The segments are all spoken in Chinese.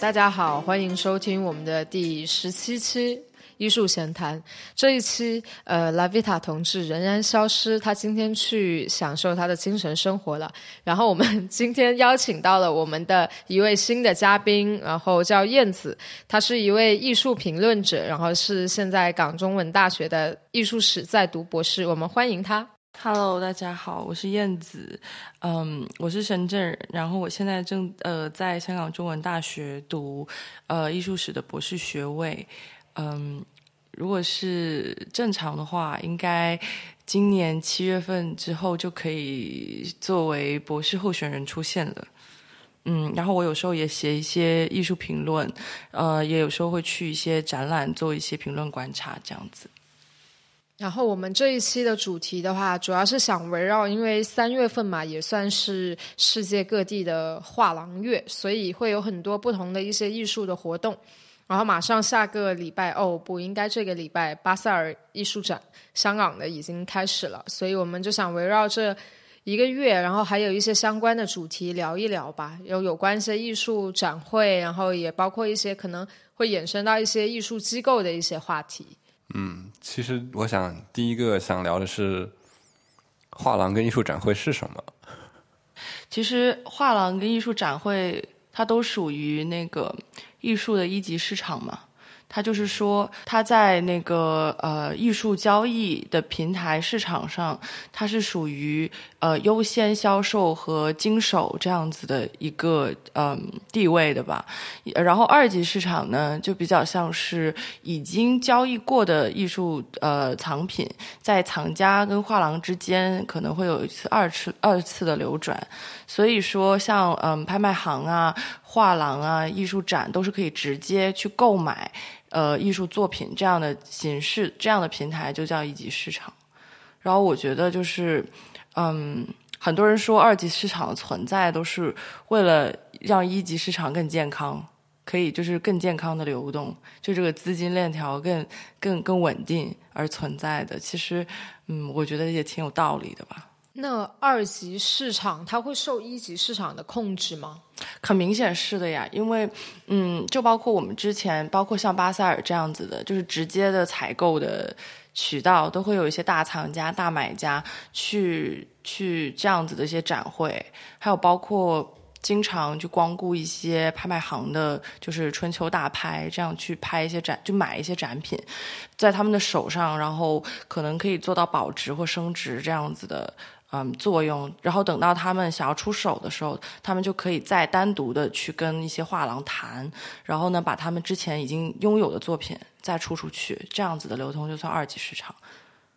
大家好，欢迎收听我们的第十七期艺术闲谈。这一期，呃，拉维塔同志仍然消失，他今天去享受他的精神生活了。然后我们今天邀请到了我们的一位新的嘉宾，然后叫燕子，他是一位艺术评论者，然后是现在港中文大学的艺术史在读博士。我们欢迎他。Hello，大家好，我是燕子，嗯，我是深圳人，然后我现在正呃在香港中文大学读呃艺术史的博士学位，嗯，如果是正常的话，应该今年七月份之后就可以作为博士候选人出现了。嗯，然后我有时候也写一些艺术评论，呃，也有时候会去一些展览做一些评论观察，这样子。然后我们这一期的主题的话，主要是想围绕，因为三月份嘛，也算是世界各地的画廊月，所以会有很多不同的一些艺术的活动。然后马上下个礼拜，哦不，应该这个礼拜巴塞尔艺术展，香港的已经开始了，所以我们就想围绕这一个月，然后还有一些相关的主题聊一聊吧，有有关一些艺术展会，然后也包括一些可能会衍生到一些艺术机构的一些话题。嗯，其实我想第一个想聊的是画廊跟艺术展会是什么。其实画廊跟艺术展会，它都属于那个艺术的一级市场嘛。它就是说，它在那个呃艺术交易的平台市场上，它是属于呃优先销售和经手这样子的一个嗯地位的吧。然后二级市场呢，就比较像是已经交易过的艺术呃藏品，在藏家跟画廊之间可能会有一次二次二次的流转。所以说，像嗯拍卖行啊、画廊啊、艺术展都是可以直接去购买。呃，艺术作品这样的形式，这样的平台就叫一级市场。然后我觉得就是，嗯，很多人说二级市场的存在都是为了让一级市场更健康，可以就是更健康的流动，就这个资金链条更更更稳定而存在的。其实，嗯，我觉得也挺有道理的吧。那二级市场它会受一级市场的控制吗？很明显是的呀，因为嗯，就包括我们之前，包括像巴塞尔这样子的，就是直接的采购的渠道，都会有一些大藏家、大买家去去这样子的一些展会，还有包括经常去光顾一些拍卖行的，就是春秋大拍，这样去拍一些展，就买一些展品，在他们的手上，然后可能可以做到保值或升值这样子的。嗯，作用，然后等到他们想要出手的时候，他们就可以再单独的去跟一些画廊谈，然后呢，把他们之前已经拥有的作品再出出去，这样子的流通就算二级市场。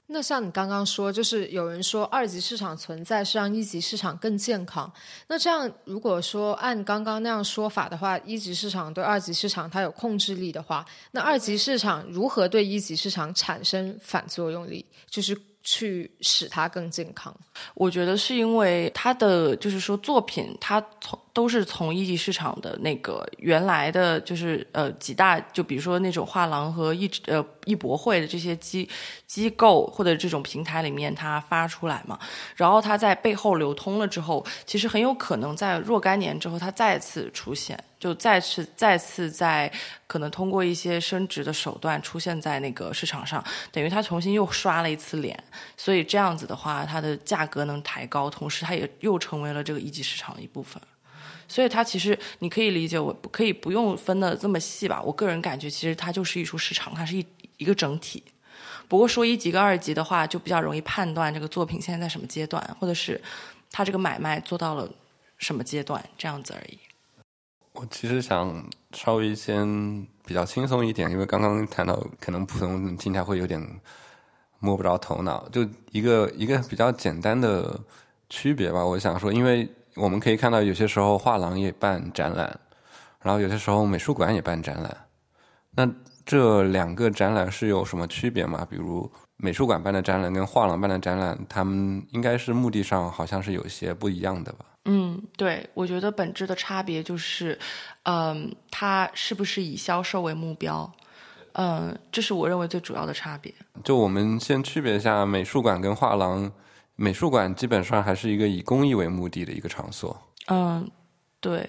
那像你刚刚说，就是有人说二级市场存在是让一级市场更健康。那这样，如果说按刚刚那样说法的话，一级市场对二级市场它有控制力的话，那二级市场如何对一级市场产生反作用力？就是。去使它更健康，我觉得是因为它的就是说作品，它从都是从一级市场的那个原来的就是呃几大，就比如说那种画廊和艺呃艺博会的这些机机构或者这种平台里面它发出来嘛，然后它在背后流通了之后，其实很有可能在若干年之后它再次出现。就再次再次在可能通过一些升值的手段出现在那个市场上，等于它重新又刷了一次脸，所以这样子的话，它的价格能抬高，同时它也又成为了这个一级市场的一部分。所以它其实你可以理解，我可以不用分的这么细吧。我个人感觉，其实它就是艺术市场，它是一一个整体。不过说一级跟二级的话，就比较容易判断这个作品现在在什么阶段，或者是它这个买卖做到了什么阶段，这样子而已。我其实想稍微先比较轻松一点，因为刚刚谈到可能普通人听起来会有点摸不着头脑，就一个一个比较简单的区别吧。我想说，因为我们可以看到有些时候画廊也办展览，然后有些时候美术馆也办展览，那这两个展览是有什么区别吗？比如美术馆办的展览跟画廊办的展览，他们应该是目的上好像是有些不一样的吧？嗯，对，我觉得本质的差别就是，嗯，它是不是以销售为目标？嗯，这是我认为最主要的差别。就我们先区别一下美术馆跟画廊。美术馆基本上还是一个以公益为目的的一个场所。嗯，对，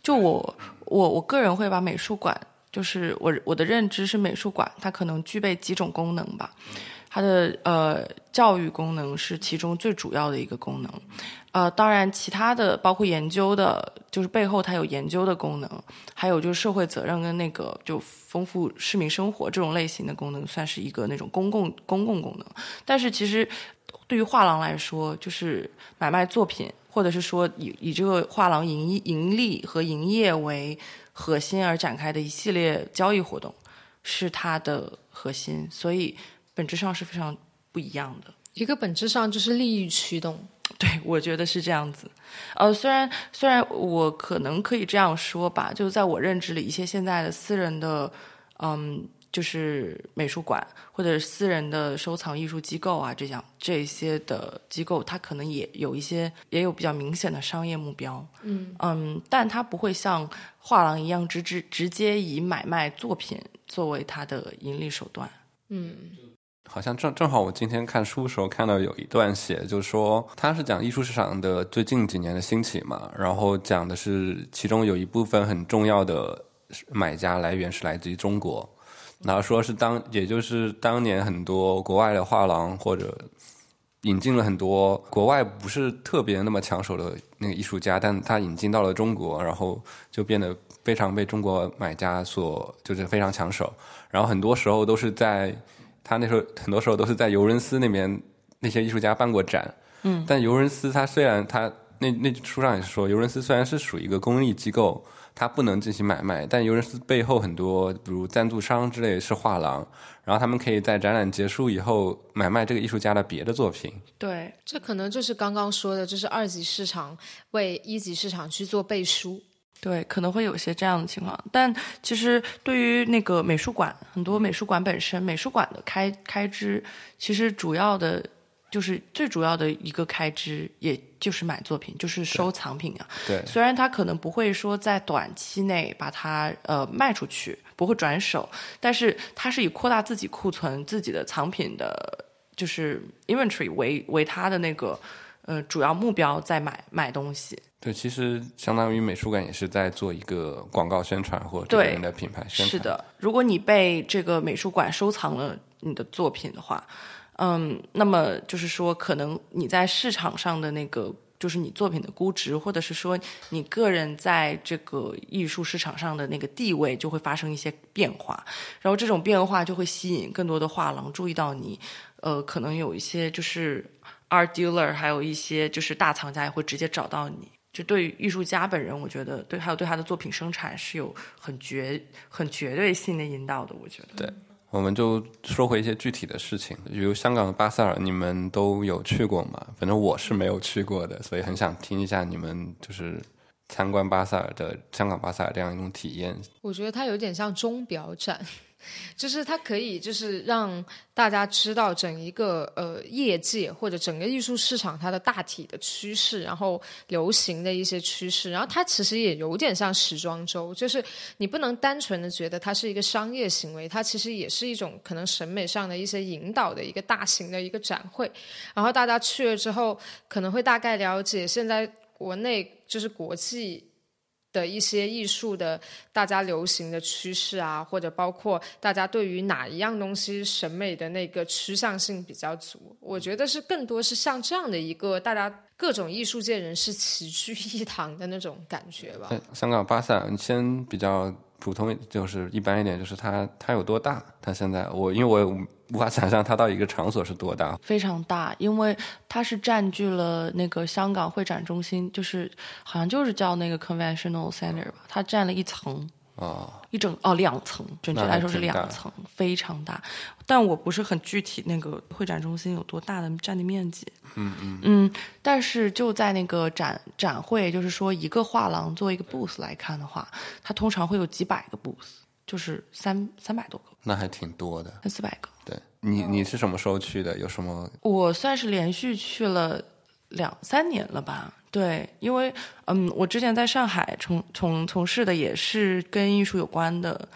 就我我我个人会把美术馆，就是我我的认知是美术馆，它可能具备几种功能吧。它的呃教育功能是其中最主要的一个功能，呃，当然其他的包括研究的，就是背后它有研究的功能，还有就是社会责任跟那个就丰富市民生活这种类型的功能，算是一个那种公共公共功能。但是其实对于画廊来说，就是买卖作品，或者是说以以这个画廊盈盈利和营业为核心而展开的一系列交易活动，是它的核心，所以。本质上是非常不一样的，一个本质上就是利益驱动。对，我觉得是这样子。呃，虽然虽然我可能可以这样说吧，就是在我认知里，一些现在的私人的，嗯，就是美术馆或者私人的收藏艺术机构啊，这样这些的机构，它可能也有一些也有比较明显的商业目标。嗯嗯，但它不会像画廊一样直直直接以买卖作品作为它的盈利手段。嗯。好像正正好，我今天看书的时候看到有一段写，就是说他是讲艺术市场的最近几年的兴起嘛，然后讲的是其中有一部分很重要的买家来源是来自于中国，然后说是当也就是当年很多国外的画廊或者引进了很多国外不是特别那么抢手的那个艺术家，但他引进到了中国，然后就变得非常被中国买家所就是非常抢手，然后很多时候都是在。他那时候很多时候都是在尤伦斯那边，那些艺术家办过展。嗯，但尤伦斯他虽然他那那书上也是说，尤伦斯虽然是属于一个公益机构，它不能进行买卖，但尤伦斯背后很多比如赞助商之类是画廊，然后他们可以在展览结束以后买卖这个艺术家的别的作品。对，这可能就是刚刚说的，就是二级市场为一级市场去做背书。对，可能会有些这样的情况，但其实对于那个美术馆，很多美术馆本身，美术馆的开开支，其实主要的，就是最主要的一个开支，也就是买作品，就是收藏品啊。对，虽然它可能不会说在短期内把它呃卖出去，不会转手，但是它是以扩大自己库存、自己的藏品的，就是 inventory 为为它的那个呃主要目标，在买买东西。对，其实相当于美术馆也是在做一个广告宣传或这个人的品牌宣传。是的，如果你被这个美术馆收藏了你的作品的话，嗯，那么就是说，可能你在市场上的那个，就是你作品的估值，或者是说你个人在这个艺术市场上的那个地位，就会发生一些变化。然后这种变化就会吸引更多的画廊注意到你，呃，可能有一些就是 art dealer，还有一些就是大藏家也会直接找到你。就对于艺术家本人，我觉得对，还有对他的作品生产是有很绝、很绝对性的引导的。我觉得，对，我们就说回一些具体的事情，比如香港的巴塞尔，你们都有去过吗？反正我是没有去过的，所以很想听一下你们就是参观巴塞尔的香港巴塞尔这样一种体验。我觉得它有点像钟表展。就是它可以，就是让大家知道整一个呃业界或者整个艺术市场它的大体的趋势，然后流行的一些趋势。然后它其实也有点像时装周，就是你不能单纯的觉得它是一个商业行为，它其实也是一种可能审美上的一些引导的一个大型的一个展会。然后大家去了之后，可能会大概了解现在国内就是国际。的一些艺术的大家流行的趋势啊，或者包括大家对于哪一样东西审美的那个趋向性比较足，我觉得是更多是像这样的一个大家各种艺术界人士齐聚一堂的那种感觉吧。香港巴萨，你先比较。普通就是一般一点，就是它它有多大？它现在我因为我无法想象它到一个场所是多大，非常大，因为它是占据了那个香港会展中心，就是好像就是叫那个 Conventional Center 吧，它占了一层。哦，一整哦，两层，准确来说是两层，非常大。但我不是很具体，那个会展中心有多大的占地面积？嗯嗯嗯。但是就在那个展展会，就是说一个画廊做一个 booth 来看的话，它通常会有几百个 booth，就是三三百多个。那还挺多的，三四百个。对你，你是什么时候去的？有什么？我算是连续去了两三年了吧。对，因为嗯，我之前在上海从从从事的也是跟艺术有关的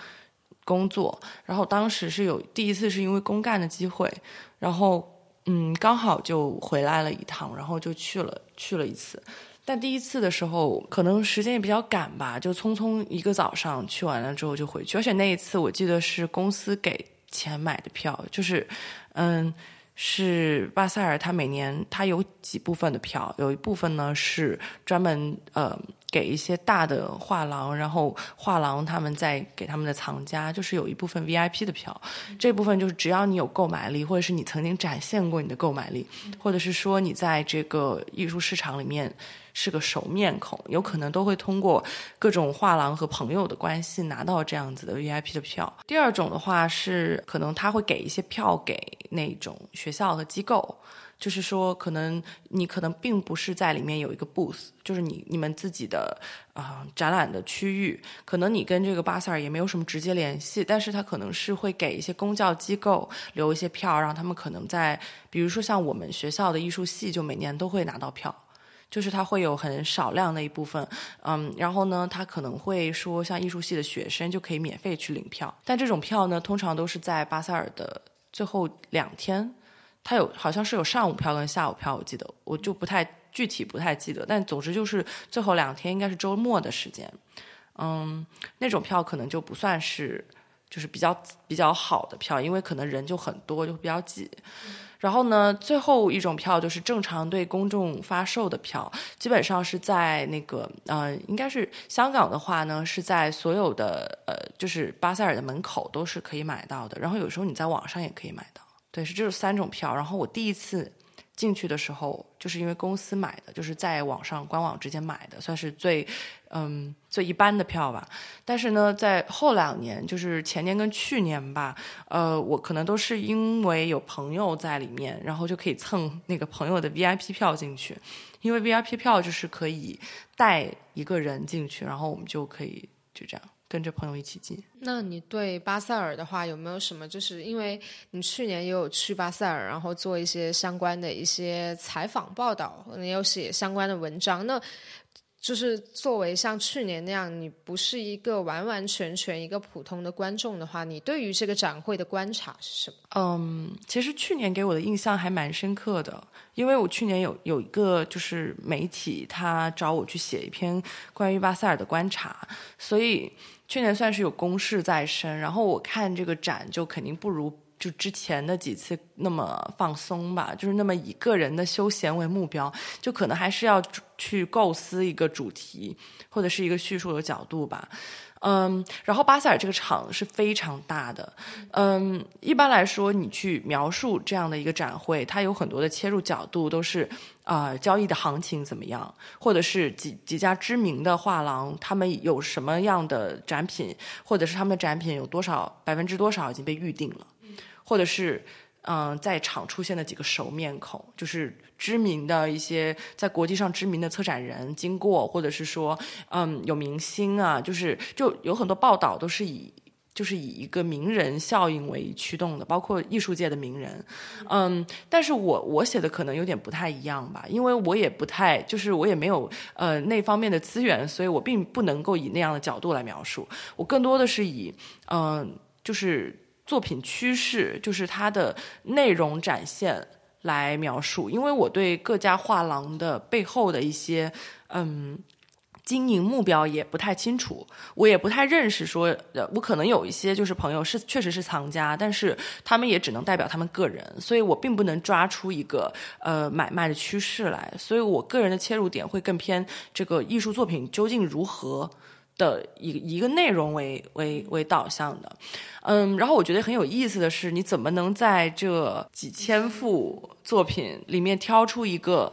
工作，然后当时是有第一次是因为公干的机会，然后嗯，刚好就回来了一趟，然后就去了去了一次，但第一次的时候，可能时间也比较赶吧，就匆匆一个早上去完了之后就回去。而且那一次我记得是公司给钱买的票，就是嗯，是巴塞尔，他每年他有几部分的票，有一部分呢是专门呃。给一些大的画廊，然后画廊他们再给他们的藏家，就是有一部分 VIP 的票，这部分就是只要你有购买力，或者是你曾经展现过你的购买力，或者是说你在这个艺术市场里面是个熟面孔，有可能都会通过各种画廊和朋友的关系拿到这样子的 VIP 的票。第二种的话是，可能他会给一些票给那种学校和机构。就是说，可能你可能并不是在里面有一个 booth，就是你你们自己的啊展览的区域，可能你跟这个巴塞尔也没有什么直接联系，但是他可能是会给一些公教机构留一些票，让他们可能在，比如说像我们学校的艺术系，就每年都会拿到票，就是他会有很少量的一部分，嗯，然后呢，他可能会说，像艺术系的学生就可以免费去领票，但这种票呢，通常都是在巴塞尔的最后两天。它有好像是有上午票跟下午票，我记得我就不太具体不太记得，但总之就是最后两天应该是周末的时间，嗯，那种票可能就不算是就是比较比较好的票，因为可能人就很多，就比较挤。然后呢，最后一种票就是正常对公众发售的票，基本上是在那个呃，应该是香港的话呢，是在所有的呃，就是巴塞尔的门口都是可以买到的，然后有时候你在网上也可以买到。对，是这三种票。然后我第一次进去的时候，就是因为公司买的，就是在网上官网直接买的，算是最嗯最一般的票吧。但是呢，在后两年，就是前年跟去年吧，呃，我可能都是因为有朋友在里面，然后就可以蹭 那个朋友的 VIP 票进去。因为 VIP 票就是可以带一个人进去，然后我们就可以就这样。跟着朋友一起进。那你对巴塞尔的话有没有什么？就是因为你去年也有去巴塞尔，然后做一些相关的一些采访报道，你有写相关的文章。那就是作为像去年那样，你不是一个完完全全一个普通的观众的话，你对于这个展会的观察是什么？嗯，其实去年给我的印象还蛮深刻的，因为我去年有有一个就是媒体他找我去写一篇关于巴塞尔的观察，所以去年算是有攻势在身。然后我看这个展就肯定不如。就之前的几次那么放松吧，就是那么以个人的休闲为目标，就可能还是要去构思一个主题或者是一个叙述的角度吧。嗯，然后巴塞尔这个场是非常大的。嗯，一般来说，你去描述这样的一个展会，它有很多的切入角度，都是啊，交易的行情怎么样，或者是几几家知名的画廊，他们有什么样的展品，或者是他们的展品有多少百分之多少已经被预定了。或者是，嗯，在场出现的几个熟面孔，就是知名的一些在国际上知名的策展人经过，或者是说，嗯，有明星啊，就是就有很多报道都是以就是以一个名人效应为驱动的，包括艺术界的名人，嗯，但是我我写的可能有点不太一样吧，因为我也不太就是我也没有呃那方面的资源，所以我并不能够以那样的角度来描述，我更多的是以嗯就是。作品趋势就是它的内容展现来描述，因为我对各家画廊的背后的一些嗯经营目标也不太清楚，我也不太认识。说我可能有一些就是朋友是确实是藏家，但是他们也只能代表他们个人，所以我并不能抓出一个呃买卖的趋势来。所以我个人的切入点会更偏这个艺术作品究竟如何。的一一个内容为为为导向的，嗯，然后我觉得很有意思的是，你怎么能在这几千幅作品里面挑出一个？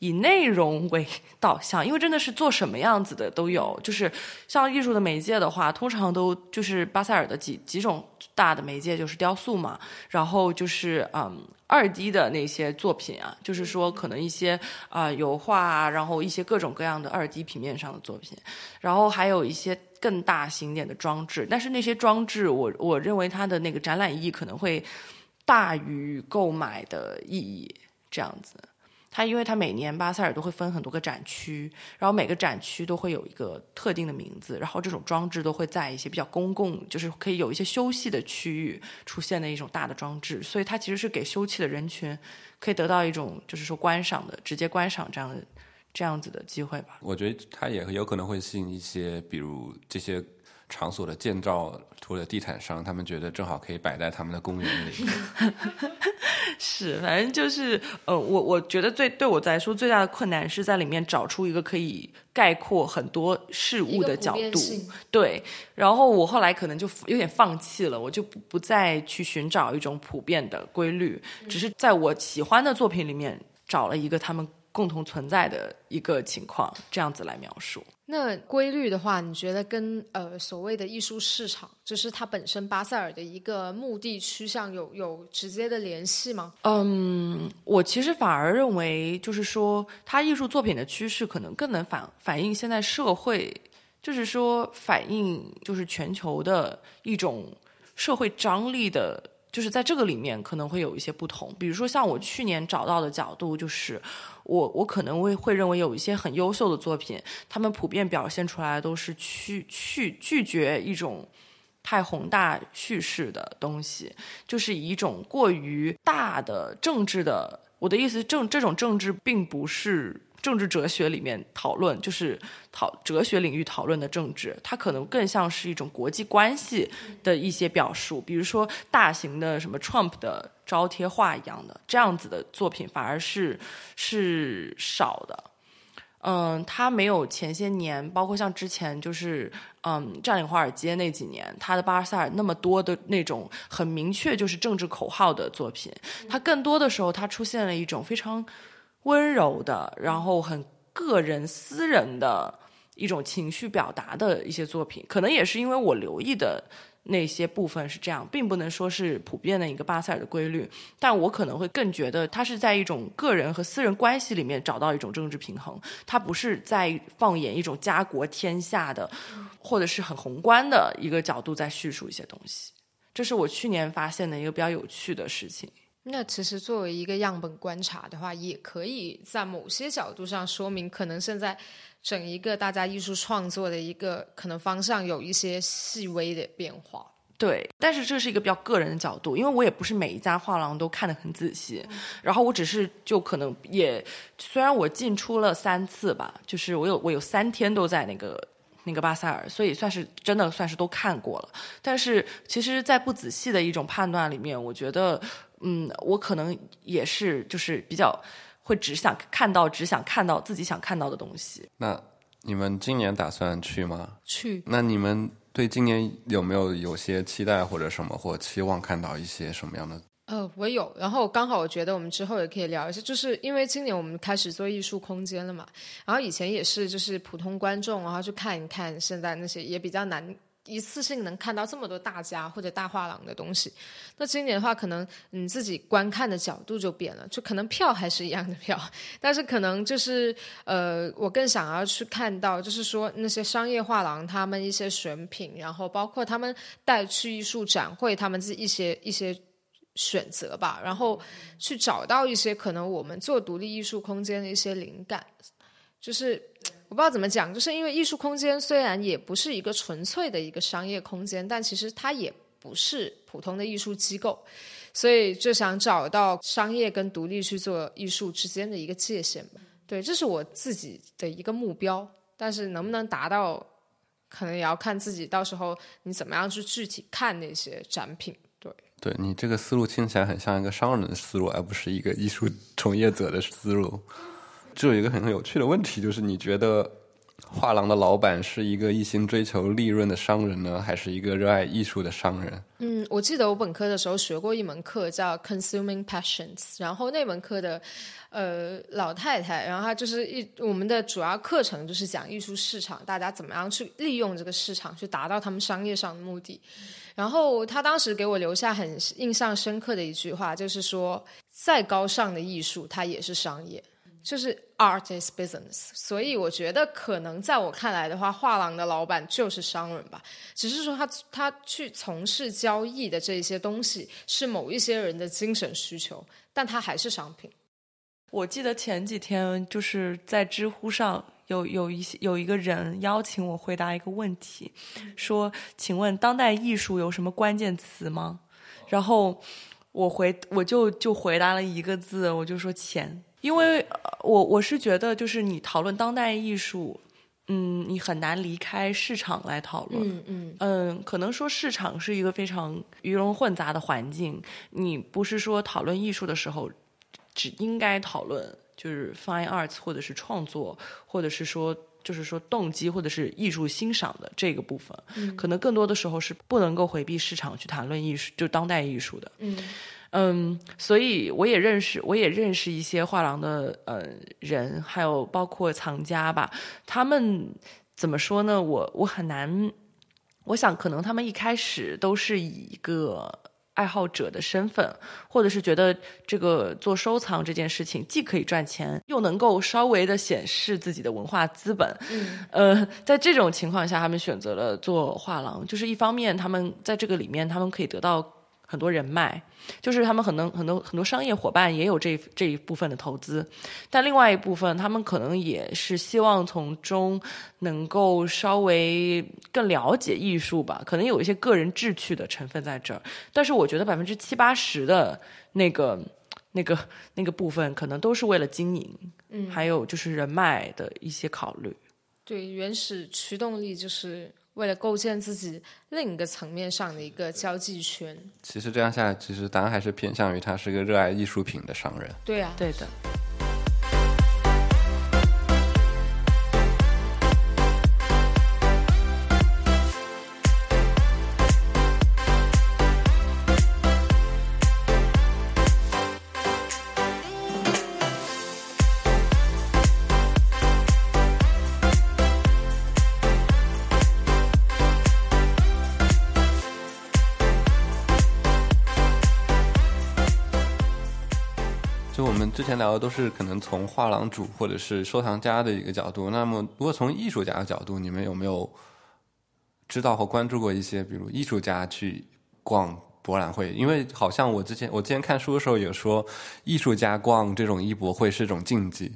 以内容为导向，因为真的是做什么样子的都有。就是像艺术的媒介的话，通常都就是巴塞尔的几几种大的媒介，就是雕塑嘛，然后就是嗯二 D 的那些作品啊，就是说可能一些啊油画，然后一些各种各样的二 D 平面上的作品，然后还有一些更大型点的装置。但是那些装置，我我认为它的那个展览意义可能会大于购买的意义，这样子。它因为它每年巴塞尔都会分很多个展区，然后每个展区都会有一个特定的名字，然后这种装置都会在一些比较公共，就是可以有一些休息的区域出现的一种大的装置，所以它其实是给休憩的人群可以得到一种就是说观赏的直接观赏这样的这样子的机会吧。我觉得它也有可能会吸引一些，比如这些场所的建造或者地产商，他们觉得正好可以摆在他们的公园里。是，反正就是，呃，我我觉得最对我来说最大的困难是在里面找出一个可以概括很多事物的角度。对，然后我后来可能就有点放弃了，我就不不再去寻找一种普遍的规律，只是在我喜欢的作品里面找了一个他们共同存在的一个情况，这样子来描述。那规律的话，你觉得跟呃所谓的艺术市场，就是它本身巴塞尔的一个目的趋向有有直接的联系吗？嗯，我其实反而认为，就是说，它艺术作品的趋势可能更能反反映现在社会，就是说反映就是全球的一种社会张力的。就是在这个里面可能会有一些不同，比如说像我去年找到的角度，就是我我可能会会认为有一些很优秀的作品，他们普遍表现出来都是去去拒绝一种太宏大叙事的东西，就是以一种过于大的政治的，我的意思政这种政治并不是。政治哲学里面讨论，就是讨哲学领域讨论的政治，它可能更像是一种国际关系的一些表述，比如说大型的什么 Trump 的招贴画一样的这样子的作品，反而是是少的。嗯，他没有前些年，包括像之前就是嗯占领华尔街那几年，他的巴塞尔那么多的那种很明确就是政治口号的作品，他更多的时候，他出现了一种非常。温柔的，然后很个人、私人的一种情绪表达的一些作品，可能也是因为我留意的那些部分是这样，并不能说是普遍的一个巴塞尔的规律。但我可能会更觉得，他是在一种个人和私人关系里面找到一种政治平衡，他不是在放眼一种家国天下的，或者是很宏观的一个角度在叙述一些东西。这是我去年发现的一个比较有趣的事情。那其实作为一个样本观察的话，也可以在某些角度上说明，可能现在整一个大家艺术创作的一个可能方向有一些细微的变化。对，但是这是一个比较个人的角度，因为我也不是每一家画廊都看得很仔细，然后我只是就可能也虽然我进出了三次吧，就是我有我有三天都在那个那个巴塞尔，所以算是真的算是都看过了。但是其实，在不仔细的一种判断里面，我觉得。嗯，我可能也是，就是比较会只想看到，只想看到自己想看到的东西。那你们今年打算去吗？去。那你们对今年有没有有些期待或者什么，或期望看到一些什么样的？呃，我有。然后刚好我觉得我们之后也可以聊一下，就是因为今年我们开始做艺术空间了嘛。然后以前也是就是普通观众，然后去看一看现在那些也比较难。一次性能看到这么多大家或者大画廊的东西，那今年的话，可能你自己观看的角度就变了，就可能票还是一样的票，但是可能就是呃，我更想要去看到，就是说那些商业画廊他们一些选品，然后包括他们带去艺术展会，他们自己一些一些选择吧，然后去找到一些可能我们做独立艺术空间的一些灵感，就是。我不知道怎么讲，就是因为艺术空间虽然也不是一个纯粹的一个商业空间，但其实它也不是普通的艺术机构，所以就想找到商业跟独立去做艺术之间的一个界限吧。对，这是我自己的一个目标，但是能不能达到，可能也要看自己到时候你怎么样去具体看那些展品。对，对你这个思路听起来很像一个商人的思路，而不是一个艺术从业者的思路。就有一个很有趣的问题，就是你觉得画廊的老板是一个一心追求利润的商人呢，还是一个热爱艺术的商人？嗯，我记得我本科的时候学过一门课叫 Consuming Passions，然后那门课的呃老太太，然后她就是一我们的主要课程就是讲艺术市场，大家怎么样去利用这个市场去达到他们商业上的目的。然后他当时给我留下很印象深刻的一句话，就是说再高尚的艺术，它也是商业。就是 art is business，所以我觉得可能在我看来的话，画廊的老板就是商人吧。只是说他他去从事交易的这些东西是某一些人的精神需求，但他还是商品。我记得前几天就是在知乎上有有一些有一个人邀请我回答一个问题，说：“请问当代艺术有什么关键词吗？”然后我回我就就回答了一个字，我就说钱。因为呃我我是觉得，就是你讨论当代艺术，嗯，你很难离开市场来讨论。嗯嗯嗯，可能说市场是一个非常鱼龙混杂的环境，你不是说讨论艺术的时候，只应该讨论就是 fine arts 或者是创作，或者是说就是说动机或者是艺术欣赏的这个部分，可能更多的时候是不能够回避市场去谈论艺术，就当代艺术的。嗯嗯，所以我也认识，我也认识一些画廊的呃人，还有包括藏家吧。他们怎么说呢？我我很难，我想可能他们一开始都是以一个爱好者的身份，或者是觉得这个做收藏这件事情既可以赚钱，又能够稍微的显示自己的文化资本。嗯呃，在这种情况下，他们选择了做画廊，就是一方面他们在这个里面，他们可以得到很多人脉，就是他们可能很多很多商业伙伴也有这这一部分的投资，但另外一部分他们可能也是希望从中能够稍微更了解艺术吧，可能有一些个人志趣的成分在这儿，但是我觉得百分之七八十的那个那个那个部分，可能都是为了经营，嗯，还有就是人脉的一些考虑。对，原始驱动力就是为了构建自己另一个层面上的一个交际圈。其实这样下来，其实答案还是偏向于他是个热爱艺术品的商人。对啊，对的。前聊的都是可能从画廊主或者是收藏家的一个角度，那么如果从艺术家的角度，你们有没有知道或关注过一些，比如艺术家去逛博览会？因为好像我之前我之前看书的时候有说，艺术家逛这种艺博会是一种禁忌。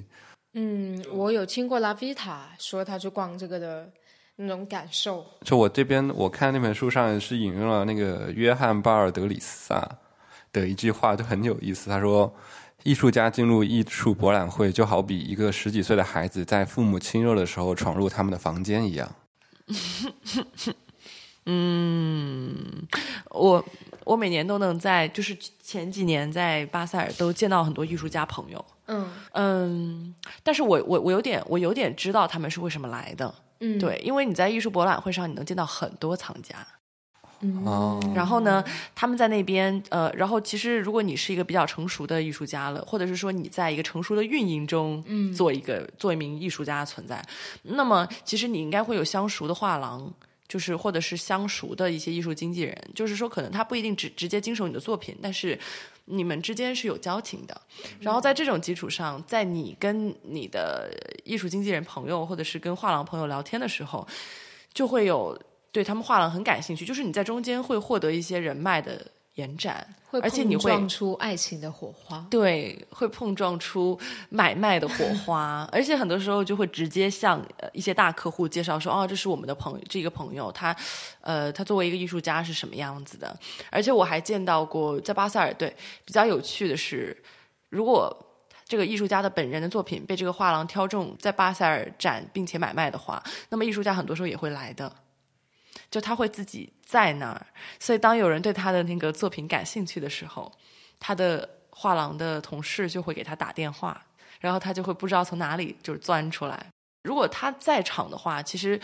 嗯，我有听过拉维塔说他去逛这个的那种感受。就我这边我看那本书上是引用了那个约翰巴尔德里萨的一句话，就很有意思。他说。艺术家进入艺术博览会，就好比一个十几岁的孩子在父母亲热的时候闯入他们的房间一样。嗯，我我每年都能在，就是前几年在巴塞尔都见到很多艺术家朋友。嗯嗯，但是我我我有点我有点知道他们是为什么来的。嗯，对，因为你在艺术博览会上，你能见到很多藏家。嗯哦，然后呢，他们在那边，呃，然后其实如果你是一个比较成熟的艺术家了，或者是说你在一个成熟的运营中，嗯做一个做一名艺术家的存在，那么其实你应该会有相熟的画廊。就是或者是相熟的一些艺术经纪人，就是说可能他不一定直直接经手你的作品，但是你们之间是有交情的。然后在这种基础上，在你跟你的艺术经纪人朋友或者是跟画廊朋友聊天的时候，就会有对他们画廊很感兴趣，就是你在中间会获得一些人脉的延展，会而且你会碰撞出爱情的火花。对，会碰撞出买卖的火花，而且很多时候就会直接向呃一些大客户介绍说，哦，这是我们的朋友，这个朋友他，呃，他作为一个艺术家是什么样子的。而且我还见到过在巴塞尔，对，比较有趣的是，如果这个艺术家的本人的作品被这个画廊挑中在巴塞尔展并且买卖的话，那么艺术家很多时候也会来的。就他会自己在那儿，所以当有人对他的那个作品感兴趣的时候，他的画廊的同事就会给他打电话，然后他就会不知道从哪里就是钻出来。如果他在场的话，其实。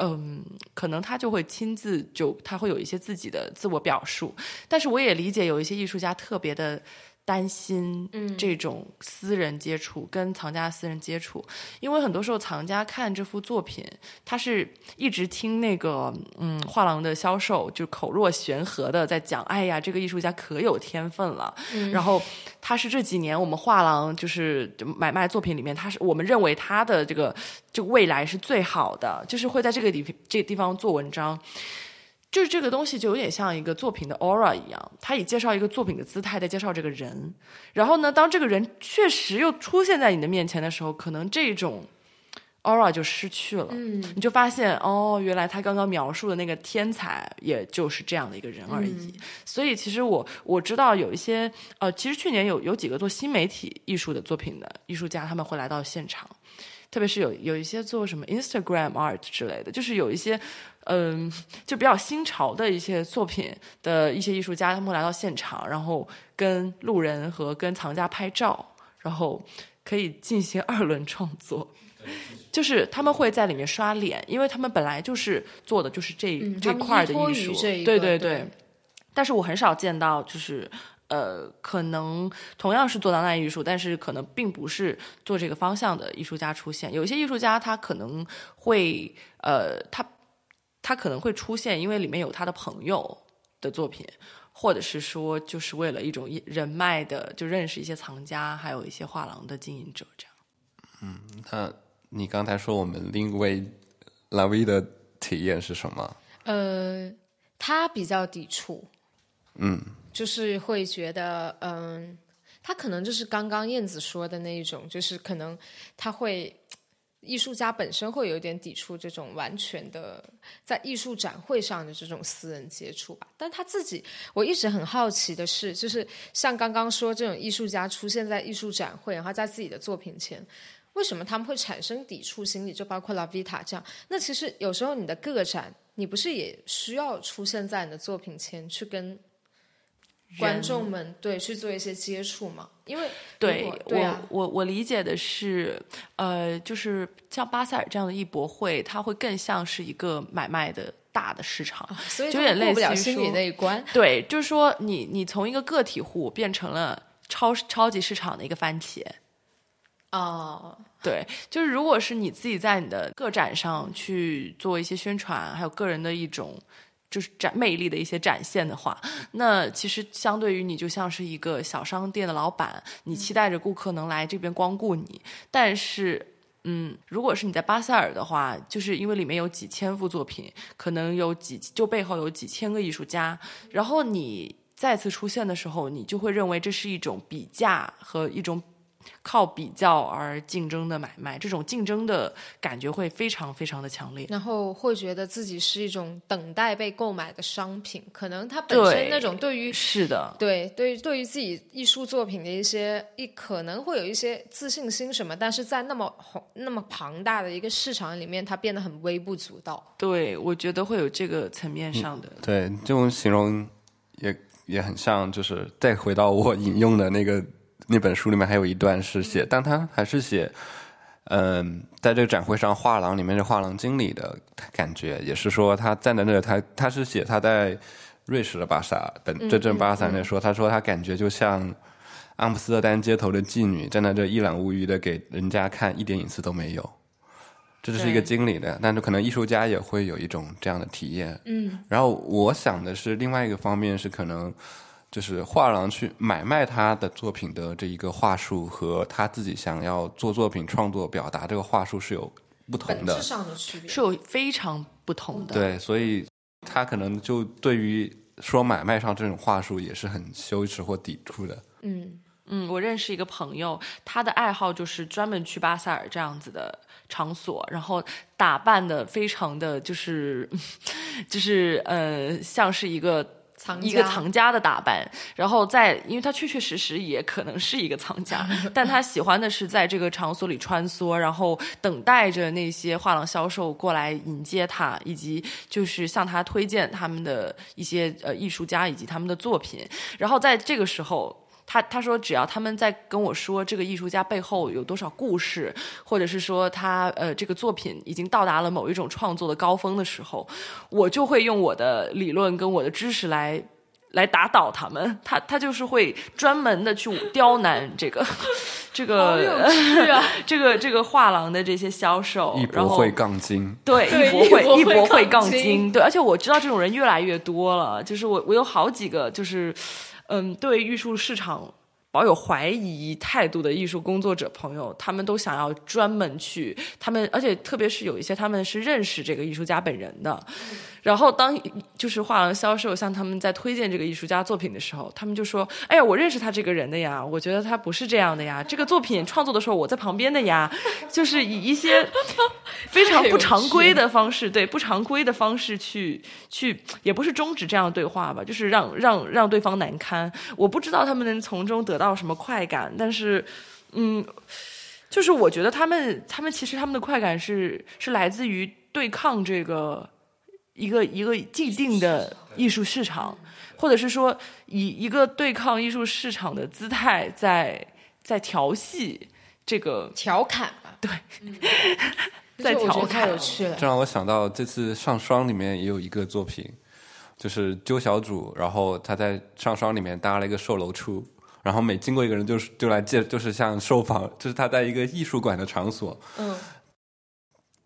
嗯，可能他就会亲自就他会有一些自己的自我表述，但是我也理解有一些艺术家特别的担心嗯。这种私人接触、跟藏家私人接触，因为很多时候藏家看这幅作品，他是一直听那个嗯画廊的销售就口若悬河的在讲，哎呀，这个艺术家可有天分了，然后他是这几年我们画廊就是买卖作品里面，他是我们认为他的这个这个未来是最好的，就是会在这个地这个地方做文章。就是这个东西就有点像一个作品的 aura 一样，他以介绍一个作品的姿态在介绍这个人，然后呢，当这个人确实又出现在你的面前的时候，可能这种 aura 就失去了。嗯你就发现哦，原来他刚刚描述的那个天才，也就是这样的一个人而已。嗯所以其实我我知道有一些呃，其实去年有有几个做新媒体艺术的作品的艺术家，他们会来到现场，特别是有有一些做什么 Instagram art 之类的，就是有一些嗯、就比较新潮的一些作品的一些艺术家，他们会来到现场，然后跟路人和跟藏家拍照，然后可以进行二轮创作。就是他们会在里面刷脸，因为他们本来就是做的就是这、这块的艺术，对对对但是我很少见到，就是呃，可能同样是做当代艺术，但是可能并不是做这个方向的艺术家出现。有一些艺术家他可能会呃，他他可能会出现，因为里面有他的朋友的作品。或者是说，就是为了一种人脉的，就认识一些藏家，还有一些画廊的经营者，这样。嗯那你刚才说我们另一位拉维的体验是什么？呃，他比较抵触，嗯，就是会觉得，嗯，他可能就是刚刚燕子说的那一种，就是可能他会。艺术家本身会有点抵触这种完全的在艺术展会上的这种私人接触吧，但他自己，我一直很好奇的是，就是像刚刚说这种艺术家出现在艺术展会，然后在自己的作品前，为什么他们会产生抵触心理？就包括拉维塔这样，那其实有时候你的个展，你不是也需要出现在你的作品前去跟观众们对去做一些接触嘛？因为对我我我理解的是，呃，就是像巴塞尔这样的艺博会，它会更像是一个买卖的大的市场。所以就有点他们过不了类似于心理说那一关。对，就是说你你从一个个体户变成了超超级市场的一个番茄。哦，对，就是如果是你自己在你的个展上去做一些宣传，还有个人的一种就是展魅力的一些展现的话，那其实相对于你就像是一个小商店的老板，你期待着顾客能来这边光顾你，但是。嗯，如果是你在巴塞尔的话，就是因为里面有几千幅作品，可能有几就背后有几千个艺术家，然后你再次出现的时候，你就会认为这是一种比价和一种靠比较而竞争的买卖，这种竞争的感觉会非常非常的强烈。然后会觉得自己是一种等待被购买的商品，可能它本身那种对于是的，对对对于自己艺术作品的一些一可能会有一些自信心什么，但是在那么宏那么庞大的一个市场里面，它变得很微不足道。对我觉得会有这个层面上的。对，这种形容也也很像，就是再回到我引用的那个那本书里面，还有一段是写，但他还是写，嗯，在这个展会上，画廊里面的画廊经理的感觉，也是说他站在那，他他是写他在瑞士的巴萨等这阵巴萨那说，他说他感觉就像阿姆斯特丹街头的妓女站在这一览无余的给人家看，一点隐私都没有。这是一个经理的，但是可能艺术家也会有一种这样的体验。嗯，然后我想的是另外一个方面是可能就是画廊去买卖他的作品的这一个话术和他自己想要做作品创作表达这个话术是有不同的本质。上的区别是有非常不同的。对，所以他可能就对于说买卖上这种话术也是很羞耻或抵触的。嗯嗯，我认识一个朋友，他的爱好就是专门去巴塞尔这样子的场所，然后打扮的非常的就是 就是呃，像是一个。藏一个藏家的打扮，然后在，因为他确确实实也可能是一个藏家，但他喜欢的是在这个场所里穿梭，然后等待着那些画廊销售过来迎接他，以及就是向他推荐他们的一些呃艺术家以及他们的作品。然后在这个时候，他他说，只要他们在跟我说这个艺术家背后有多少故事，或者是说他呃这个作品已经到达了某一种创作的高峰的时候，我就会用我的理论跟我的知识来。来打倒他们，他他就是会专门的去刁难这个 这个 这个这个画廊的这些销售，艺哦然后博会杠精，对，对艺博会，艺艺博会杠精，对，而且我知道这种人越来越多了。就是我，我有好几个，就是，嗯，对艺术市场保有怀疑态度的艺术工作者朋友，他们都想要专门去他们，而且特别是有一些他们是认识这个艺术家本人的。然后当就是画廊销售向他们在推荐这个艺术家作品的时候，他们就说：“哎呀，我认识他这个人的呀，我觉得他不是这样的呀。这个作品创作的时候我在旁边的呀，就是以一些 非常不常规的方式，对不常规的方式去去，也不是终止这样的对话吧，就是让让让对方难堪。我不知道他们能从中得到什么快感，但是嗯，就是我觉得他们他们其实他们的快感是是来自于对抗这个。”一个一个既定的艺术市场，或者是说以一个对抗艺术市场的姿态，在在调戏这个调侃吧，对，在调侃。太有趣了。这让我想到这次上双里面也有一个作品，就是揪小主，然后他在上双里面搭了一个售楼处，然后每经过一个人就是就来借，就是像售房，就是他在一个艺术馆的场所，嗯。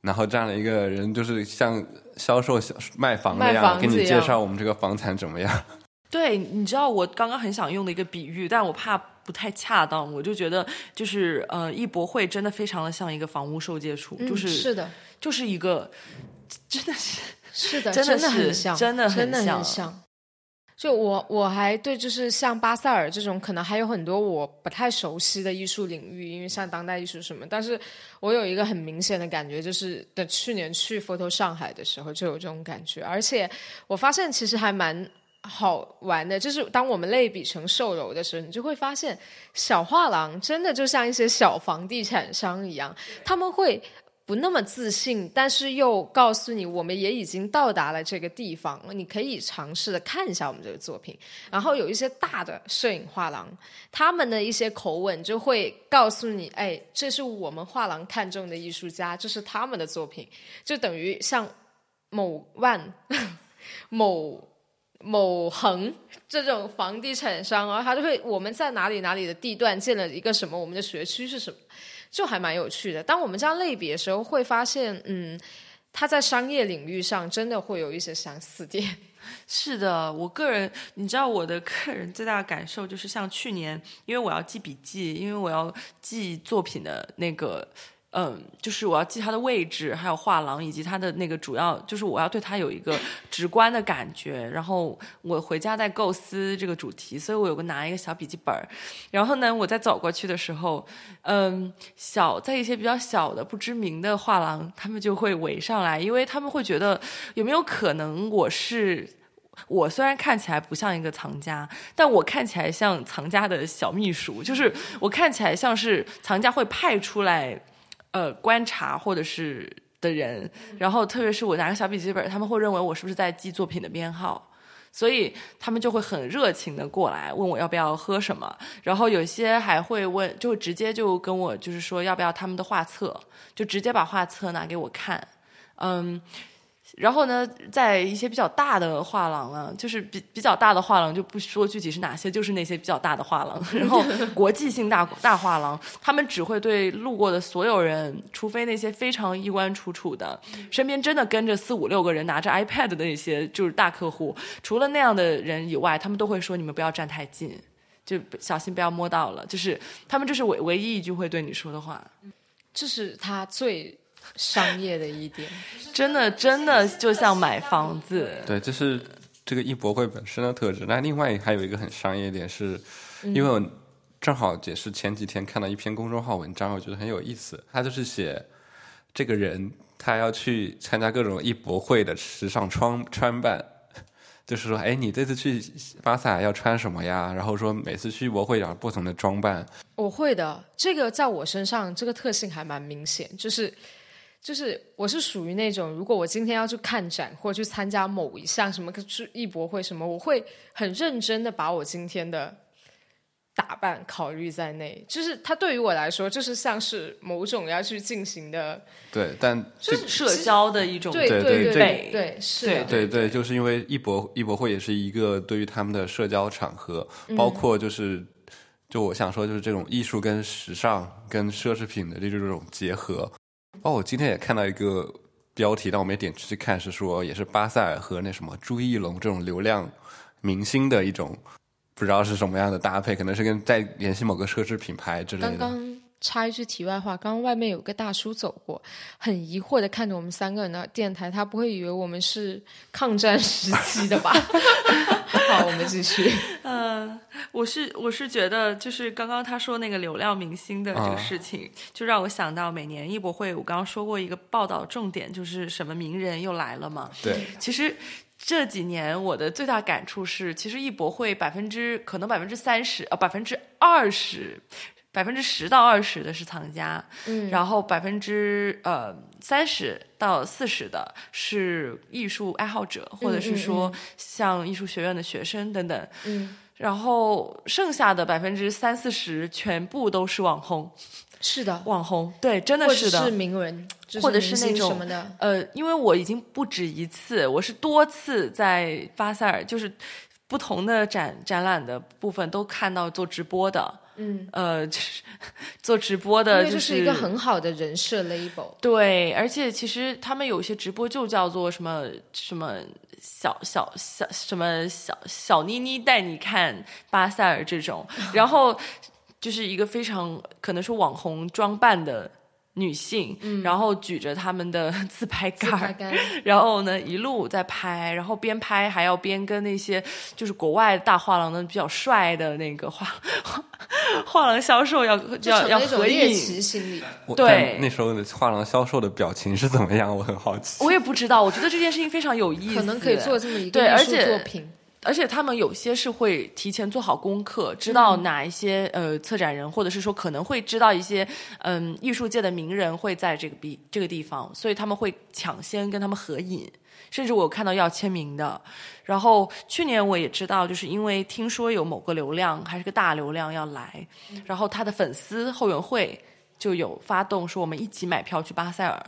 然后站了一个人，就是像销售、卖房那样，给你介绍我们这个房产怎么样。对，你知道我刚刚很想用的一个比喻，但我怕不太恰当，我就觉得就是呃，艺博会真的非常的像一个房屋售介处，就是是的，就是一个真的是 是的，真的很像，真的很像。就我我还对就是像巴塞尔这种可能还有很多我不太熟悉的艺术领域，因为像当代艺术什么，但是我有一个很明显的感觉，就是的去年去 Photo 上海的时候就有这种感觉，而且我发现其实还蛮好玩的，就是当我们类比成售楼的时候，你就会发现小画廊真的就像一些小房地产商一样，他们会。不那么自信，但是又告诉你，我们也已经到达了这个地方，你可以尝试的看一下我们这个作品。然后有一些大的摄影画廊，他们的一些口吻就会告诉你，哎，这是我们画廊看中的艺术家，这是他们的作品，就等于像某万、某某恒这种房地产商啊，他就会我们在哪里哪里的地段建了一个什么，我们的学区是什么。就还蛮有趣的。当我们这样类比的时候，会发现，嗯，他在商业领域上真的会有一些相似点。是的，我个人，你知道，我的个人最大的感受就是，像去年，因为我要记笔记，因为我要记作品的那个。嗯，就是我要记它的位置，还有画廊以及它的那个主要，就是我要对它有一个直观的感觉。然后我回家再构思这个主题，所以我有个拿一个小笔记本然后呢，我在走过去的时候，嗯，小在一些比较小的不知名的画廊，他们就会围上来，因为他们会觉得有没有可能我是我虽然看起来不像一个藏家，但我看起来像藏家的小秘书，就是我看起来像是藏家会派出来。呃，观察或者是的人，然后特别是我拿个小笔记本，他们会认为我是不是在记作品的编号，所以他们就会很热情的过来问我要不要喝什么，然后有些还会问，就直接就跟我就是说要不要他们的画册，就直接把画册拿给我看，嗯。然后呢，在一些比较大的画廊啊，就是比比较大的画廊，就不说具体是哪些，就是那些比较大的画廊。然后国际性大大画廊，他们只会对路过的所有人，除非那些非常衣冠楚楚的，身边真的跟着四五六个人拿着 iPad 的那些，就是大客户。除了那样的人以外，他们都会说你们不要站太近，就小心不要摸到了。就是他们这是唯唯一一句会对你说的话。这是他最。商业的一点，真的真的就像买房子。对，这是这个艺博会本身的特质。那另外还有一个很商业点，是因为我正好也是前几天看到一篇公众号文章，我觉得很有意思。他就是写这个人他要去参加各种艺博会的时尚穿穿扮。就是说，哎，你这次去巴萨要穿什么呀？然后说每次去博会有不同的装扮。我会的，这个在我身上这个特性还蛮明显，就是就是我是属于那种，如果我今天要去看展或者去参加某一项什么去艺博会什么，我会很认真的把我今天的。打扮考虑在内，就是它对于我来说，就是像是某种要去进行的，对，但就是社交的一种，对对对对，是，对对对，就是因为艺博艺博会也是一个对于他们的社交场合，包括就是，就我想说，就是这种艺术跟时尚跟奢侈品的这这种结合。哦，我今天也看到一个标题，但我没点去看，是说也是巴塞尔和那什么朱一龙这种流量明星的一种。不知道是什么样的搭配，可能是跟在联系某个奢侈品牌之类的。插一句题外话，刚刚外面有个大叔走过，很疑惑的看着我们三个人的电台，他不会以为我们是抗战时期的吧？好，我们继续。嗯，我是我是觉得，就是刚刚他说那个流量明星的这个事情，就让我想到每年艺博会，我刚刚说过一个报道重点，就是什么名人又来了嘛。对，其实这几年我的最大感触是，其实艺博会百分之可能百分之三十呃百分之二十。百分之十到二十的是藏家，嗯，然后百分之呃三十到四十的是艺术爱好者，或者是说像艺术学院的学生等等，嗯，然后剩下的百分之三四十全部都是网红，是的，网红对，真的是的，是名人，或者是那种什么的，呃，因为我已经不止一次，我是多次在巴塞尔，就是不同的展展览的部分都看到做直播的。嗯，呃，就是做直播的，就是一个很好的人设 label。对，而且其实他们有些直播就叫做什么什么小小小什么小小妮妮带你看巴塞尔这种，然后就是一个非常可能是网红装扮的。女性，然后举着他们的 自拍杆，然后呢一路在拍，然后边拍还要边跟那些就是国外大画廊的比较帅的那个画 画廊销售要要要合影。对，那时候的画廊销售的表情是怎么样？我很好奇。我也不知道，我觉得这件事情非常有意思，可能可以做这么一个艺术作品。而且他们有些是会提前做好功课，知道哪一些呃策展人，或者是说可能会知道一些嗯艺术界的名人会在这个地这个地方，所以他们会抢先跟他们合影，甚至我看到要签名的。然后去年我也知道，就是因为听说有某个流量还是个大流量要来，然后他的粉丝后援会就有发动说我们一起买票去巴塞尔。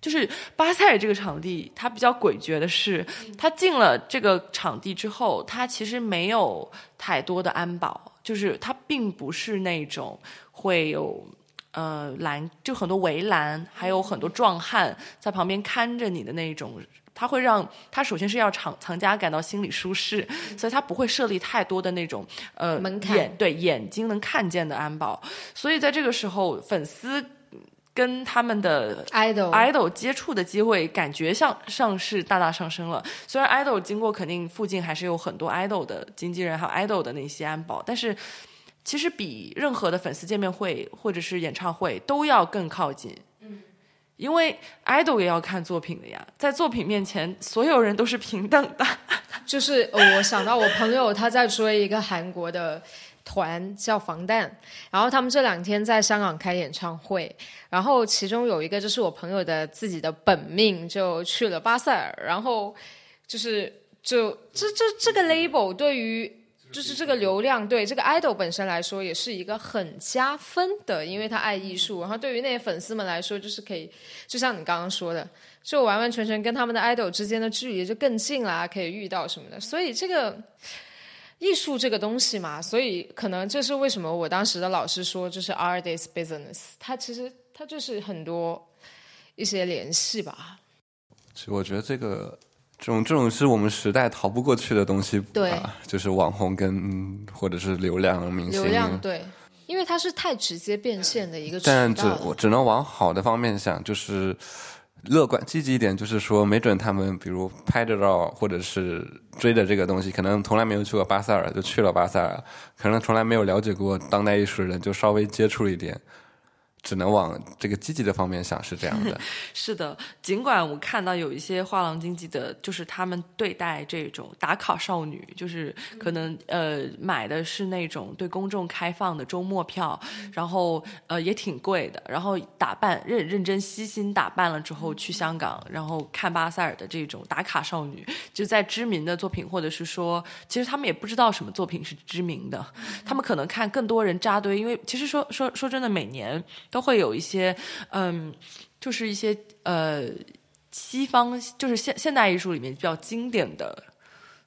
就是巴塞尔这个场地，它比较诡谲的是，它进了这个场地之后，它其实没有太多的安保，就是它并不是那种会有呃拦，就很多围栏，还有很多壮汉在旁边看着你的那种。它会让他首先是要藏藏家感到心里舒适，所以他不会设立太多的那种呃门眼对眼睛能看见的安保。所以在这个时候，粉丝。跟他们的 idol idol 接触的机会，感觉像上是大大上升了。虽然 idol 经过肯定附近还是有很多 idol 的经纪人，还有 idol 的那些安保，但是其实比任何的粉丝见面会或者是演唱会都要更靠近。嗯，因为 idol 也要看作品的呀，在作品面前，所有人都是平等的。就是我想到我朋友他在追一个韩国的。团叫防弹，然后他们这两天在香港开演唱会，然后其中有一个就是我朋友的自己的本命，就去了巴塞尔，然后就是就这这这个 label 对于就是这个流量对这个 idol 本身来说也是一个很加分的，因为他爱艺术，然后对于那些粉丝们来说就是可以，就像你刚刚说的，就完完全全跟他们的 idol 之间的距离就更近啦，可以遇到什么的，所以这个。艺术这个东西嘛，所以可能这是为什么我当时的老师说，就是 art is business，它其实它就是很多一些联系吧。其实我觉得这个这种这种是我们时代逃不过去的东西，对，就是网红跟或者是流量明星，流量对，因为它是太直接变现的一个，但只我只能往好的方面想，就是。乐观积极一点，就是说，没准他们比如拍着照，或者是追着这个东西，可能从来没有去过巴塞尔，就去了巴塞尔，可能从来没有了解过当代艺术的人，就稍微接触一点。只能往这个积极的方面想，是这样的。是的，尽管我看到有一些画廊经济的，就是他们对待这种打卡少女，就是可能呃买的是那种对公众开放的周末票，然后呃也挺贵的，然后打扮认认真悉心打扮了之后去香港，然后看巴塞尔的这种打卡少女，就在知名的作品，或者是说，其实他们也不知道什么作品是知名的，他们可能看更多人扎堆，因为其实说说说真的，每年。都会有一些，嗯，就是一些呃，西方就是现现代艺术里面比较经典的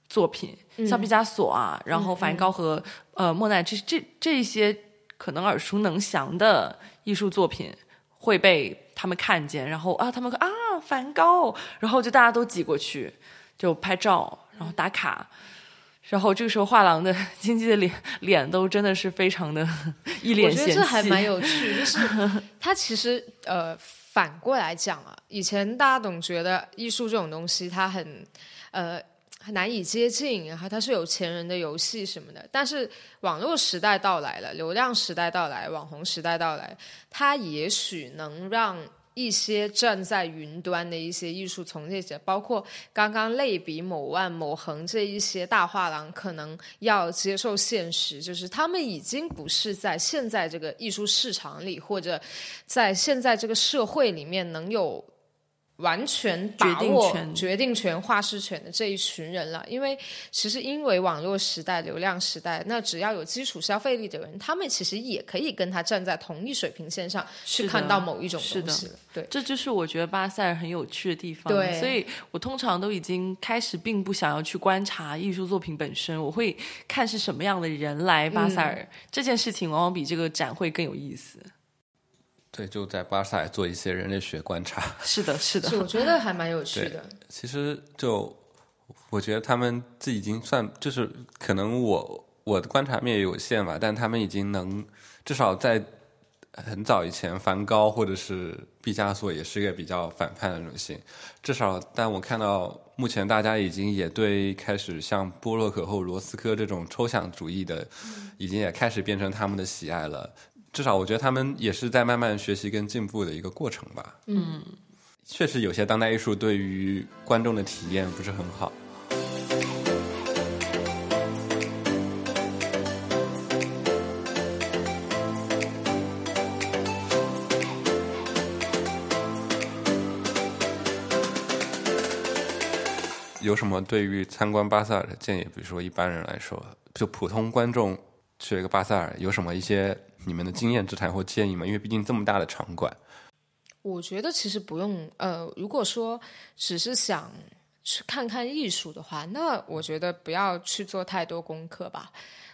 作品，像毕加索啊，然后梵高和呃莫奈，这这这些可能耳熟能详的艺术作品会被他们看见，然后啊，他们啊，梵高，然后就大家都挤过去就拍照，然后打卡。然后这个时候画廊的 经纪的脸脸都真的是非常的 一脸嫌弃。我觉得这还蛮有趣，就是他其实呃反过来讲啊，以前大家总觉得艺术这种东西它很呃很难以接近，然后它是有钱人的游戏什么的。但是网络时代到来了，流量时代到来，网红时代到来，它也许能让。一些站在云端的一些艺术从业者，包括刚刚类比某万、某恒这一些大画廊，可能要接受现实，就是他们已经不是在现在这个艺术市场里，或者在现在这个社会里面能有。完全把握决定权、话事权的这一群人了，因为其实因为网络时代、流量时代，那只要有基础消费力的人，他们其实也可以跟他站在同一水平线上去看到某一种东西。对，这就是我觉得巴塞尔很有趣的地方。对，所以我通常都已经开始并不想要去观察艺术作品本身，我会看是什么样的人来巴塞尔。这件事情往往比这个展会更有意思。对，就在巴塞做一些人类学观察。是的，是的，我觉得还蛮有趣的。其实，就我觉得他们这已经算，就是可能我我的观察面也有限吧，但他们已经能至少在很早以前，梵高或者是毕加索也是一个比较反叛的女性。至少，但我看到目前大家已经也对开始像波洛克或罗斯科这种抽象主义的，已经也开始变成他们的喜爱了。至少我觉得他们也是在慢慢学习跟进步的一个过程吧。嗯，确实有些当代艺术对于观众的体验不是很好。有什么对于参观巴塞尔的建议？比如说一般人来说，就普通观众去一个巴塞尔，有什么一些？你们的经验之谈或建议吗？因为毕竟这么大的场馆，我觉得其实不用。呃，如果说只是想去看看艺术的话，那我觉得不要去做太多功课吧。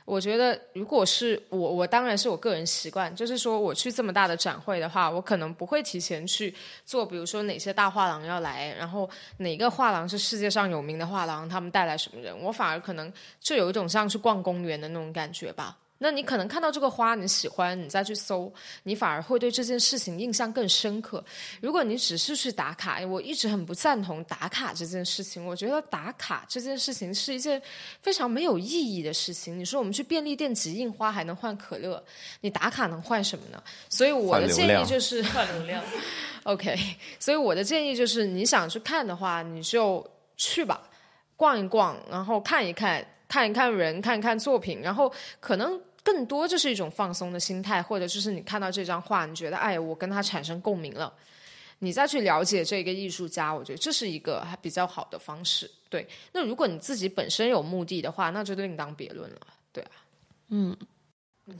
我觉得，如果是我，我当然是我个人习惯，就是说我去这么大的展会的话，我可能不会提前去做，比如说哪些大画廊要来，然后哪个画廊是世界上有名的画廊，他们带来什么人，我反而可能就有一种像去逛公园的那种感觉吧。那你可能看到这个花你喜欢，你再去搜，你反而会对这件事情印象更深刻。如果你只是去打卡，我一直很不赞同打卡这件事情。我觉得打卡这件事情是一件非常没有意义的事情。你说我们去便利店集印花还能换可乐，你打卡能换什么呢？所以我的建议就是换流量。OK，所以我的建议就是你想去看的话，你就去吧，逛一逛，然后看一看，看一看人，看一看作品，然后可能。更多就是一种放松的心态，或者就是你看到这张画，你觉得哎，我跟他产生共鸣了，你再去了解这个艺术家，我觉得这是一个还比较好的方式。对，那如果你自己本身有目的的话，那就另当别论了。对啊，嗯，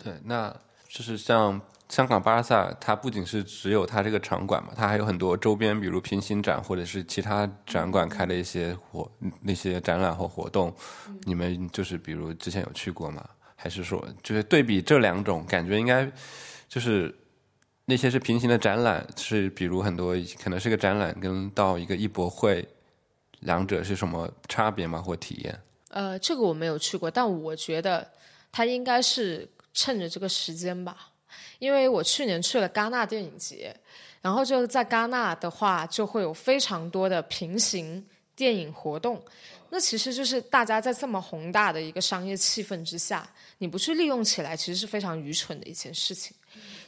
对，那就是像香港巴萨，它不仅是只有它这个场馆嘛，它还有很多周边，比如平行展或者是其他展馆开的一些活那些展览或活动，你们就是比如之前有去过吗？还是说，就是对比这两种感觉，应该就是那些是平行的展览，是比如很多可能是个展览，跟到一个艺博会，两者是什么差别吗？或体验？呃，这个我没有去过，但我觉得它应该是趁着这个时间吧，因为我去年去了戛纳电影节，然后就在戛纳的话，就会有非常多的平行电影活动。那其实就是大家在这么宏大的一个商业气氛之下，你不去利用起来，其实是非常愚蠢的一件事情。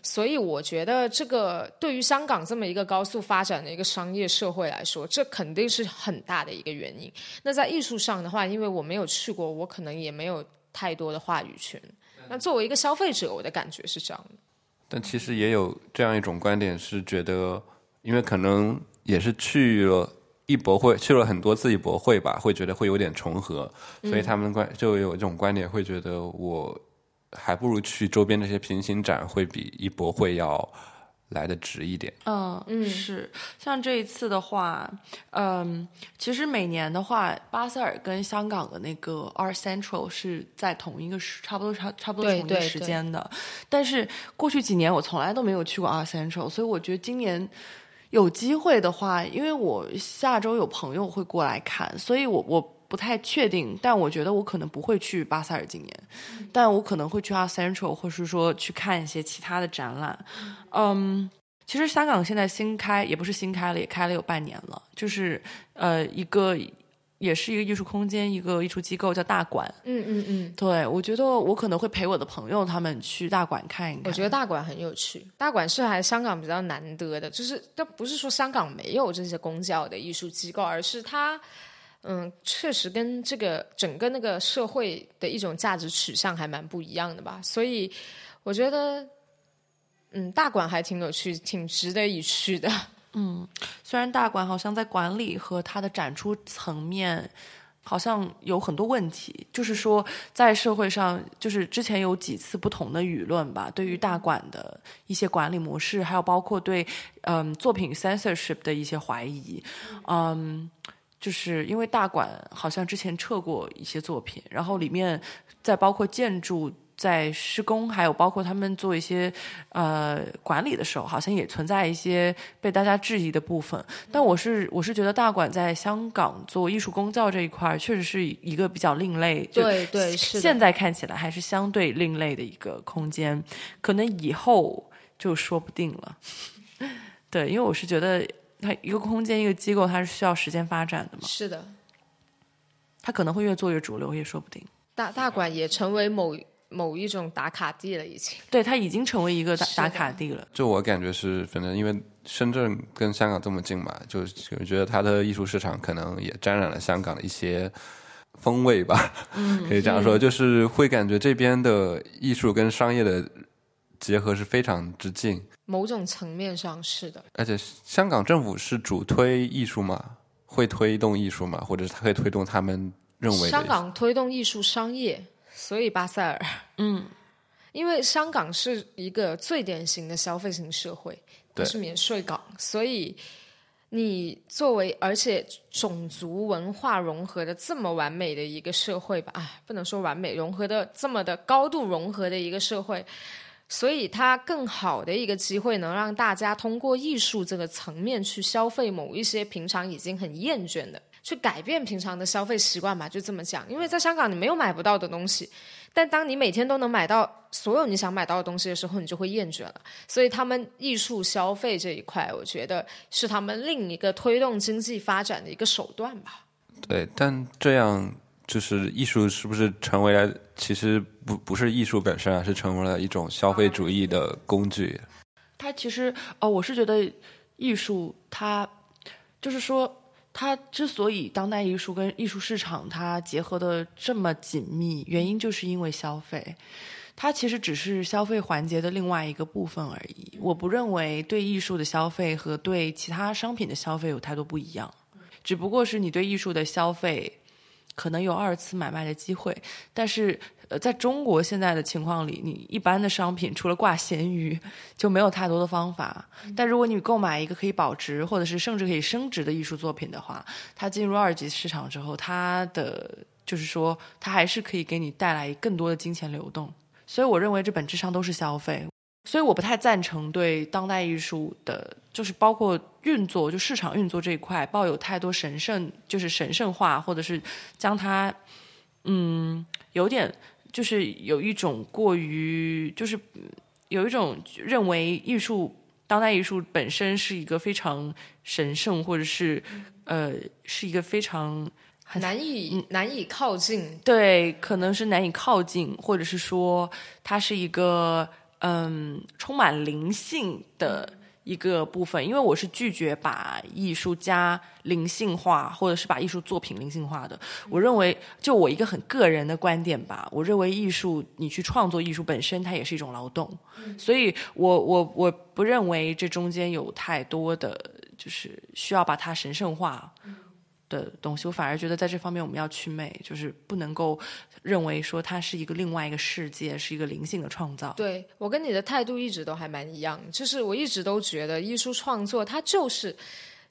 所以我觉得，这个对于香港这么一个高速发展的一个商业社会来说，这肯定是很大的一个原因。那在艺术上的话，因为我没有去过，我可能也没有太多的话语权。那作为一个消费者，我的感觉是这样的。但其实也有这样一种观点，是觉得，因为可能也是去了。艺博会去了很多次艺博会吧，会觉得会有点重合，所以他们观就有这种观点，会觉得我还不如去周边那些平行展，会比艺博会要来的值一点。嗯嗯，是像这一次的话，嗯，其实每年的话，巴塞尔跟香港的那个 Art Central 是在同一个时，差不多差差不多同一个时间的。但是过去几年我从来都没有去过 Art Central，所以我觉得今年。有机会的话，因为我下周有朋友会过来看，所以我我不太确定，但我觉得我可能不会去巴塞尔今年，但我可能会去 Art Central，或是说去看一些其他的展览。嗯，其实香港现在新开，也不是新开了，也开了有半年了，就是呃一个。也是一个艺术空间，一个艺术机构叫大馆。嗯嗯嗯，对，我觉得我可能会陪我的朋友他们去大馆看一看。我觉得大馆很有趣，大馆是还香港比较难得的，就是但不是说香港没有这些公教的艺术机构，而是它，嗯，确实跟这个整个那个社会的一种价值取向还蛮不一样的吧。所以我觉得，嗯，大馆还挺有趣，挺值得一去的。嗯，虽然大馆好像在管理和它的展出层面好像有很多问题，就是说在社会上，就是之前有几次不同的舆论吧，对于大馆的一些管理模式，还有包括对嗯作品 censorship 的一些怀疑，嗯，就是因为大馆好像之前撤过一些作品，然后里面在包括建筑。在施工，还有包括他们做一些呃管理的时候，好像也存在一些被大家质疑的部分。但我是我是觉得大馆在香港做艺术工教这一块，确实是一个比较另类。对对，是现在看起来还是相对另类的一个空间，可能以后就说不定了。对，因为我是觉得它一个空间一个机构，它是需要时间发展的嘛。是的，它可能会越做越主流，也说不定。大大馆也成为某。某一种打卡地了，已经对它已经成为一个打打卡地了。就我感觉是，反正因为深圳跟香港这么近嘛，就我觉得它的艺术市场可能也沾染了香港的一些风味吧。嗯，可以这样说，就是会感觉这边的艺术跟商业的结合是非常之近。某种层面上是的。而且香港政府是主推艺术嘛，会推动艺术嘛，或者是他会推动他们认为香港推动艺术商业。所以巴塞尔，嗯，因为香港是一个最典型的消费型社会，它是免税港，所以你作为而且种族文化融合的这么完美的一个社会吧，啊，不能说完美，融合的这么的高度融合的一个社会，所以它更好的一个机会，能让大家通过艺术这个层面去消费某一些平常已经很厌倦的。去改变平常的消费习惯吧，就这么讲。因为在香港，你没有买不到的东西，但当你每天都能买到所有你想买到的东西的时候，你就会厌倦了。所以，他们艺术消费这一块，我觉得是他们另一个推动经济发展的一个手段吧。对，但这样就是艺术是不是成为了？其实不不是艺术本身啊，是成为了一种消费主义的工具。它其实哦，我是觉得艺术它就是说。它之所以当代艺术跟艺术市场它结合的这么紧密，原因就是因为消费，它其实只是消费环节的另外一个部分而已。我不认为对艺术的消费和对其他商品的消费有太多不一样，只不过是你对艺术的消费可能有二次买卖的机会，但是。呃，在中国现在的情况里，你一般的商品除了挂咸鱼，就没有太多的方法。但如果你购买一个可以保值，或者是甚至可以升值的艺术作品的话，它进入二级市场之后，它的就是说，它还是可以给你带来更多的金钱流动。所以，我认为这本质上都是消费。所以，我不太赞成对当代艺术的，就是包括运作，就市场运作这一块，抱有太多神圣，就是神圣化，或者是将它，嗯，有点。就是有一种过于，就是有一种认为艺术当代艺术本身是一个非常神圣，或者是呃是一个非常难以难以靠近。对，可能是难以靠近，或者是说它是一个嗯充满灵性的。一个部分，因为我是拒绝把艺术家灵性化，或者是把艺术作品灵性化的。我认为，就我一个很个人的观点吧，我认为艺术，你去创作艺术本身，它也是一种劳动。所以我我我不认为这中间有太多的就是需要把它神圣化。的东西，我反而觉得在这方面我们要去魅，就是不能够认为说它是一个另外一个世界，是一个灵性的创造。对我跟你的态度一直都还蛮一样，就是我一直都觉得艺术创作它就是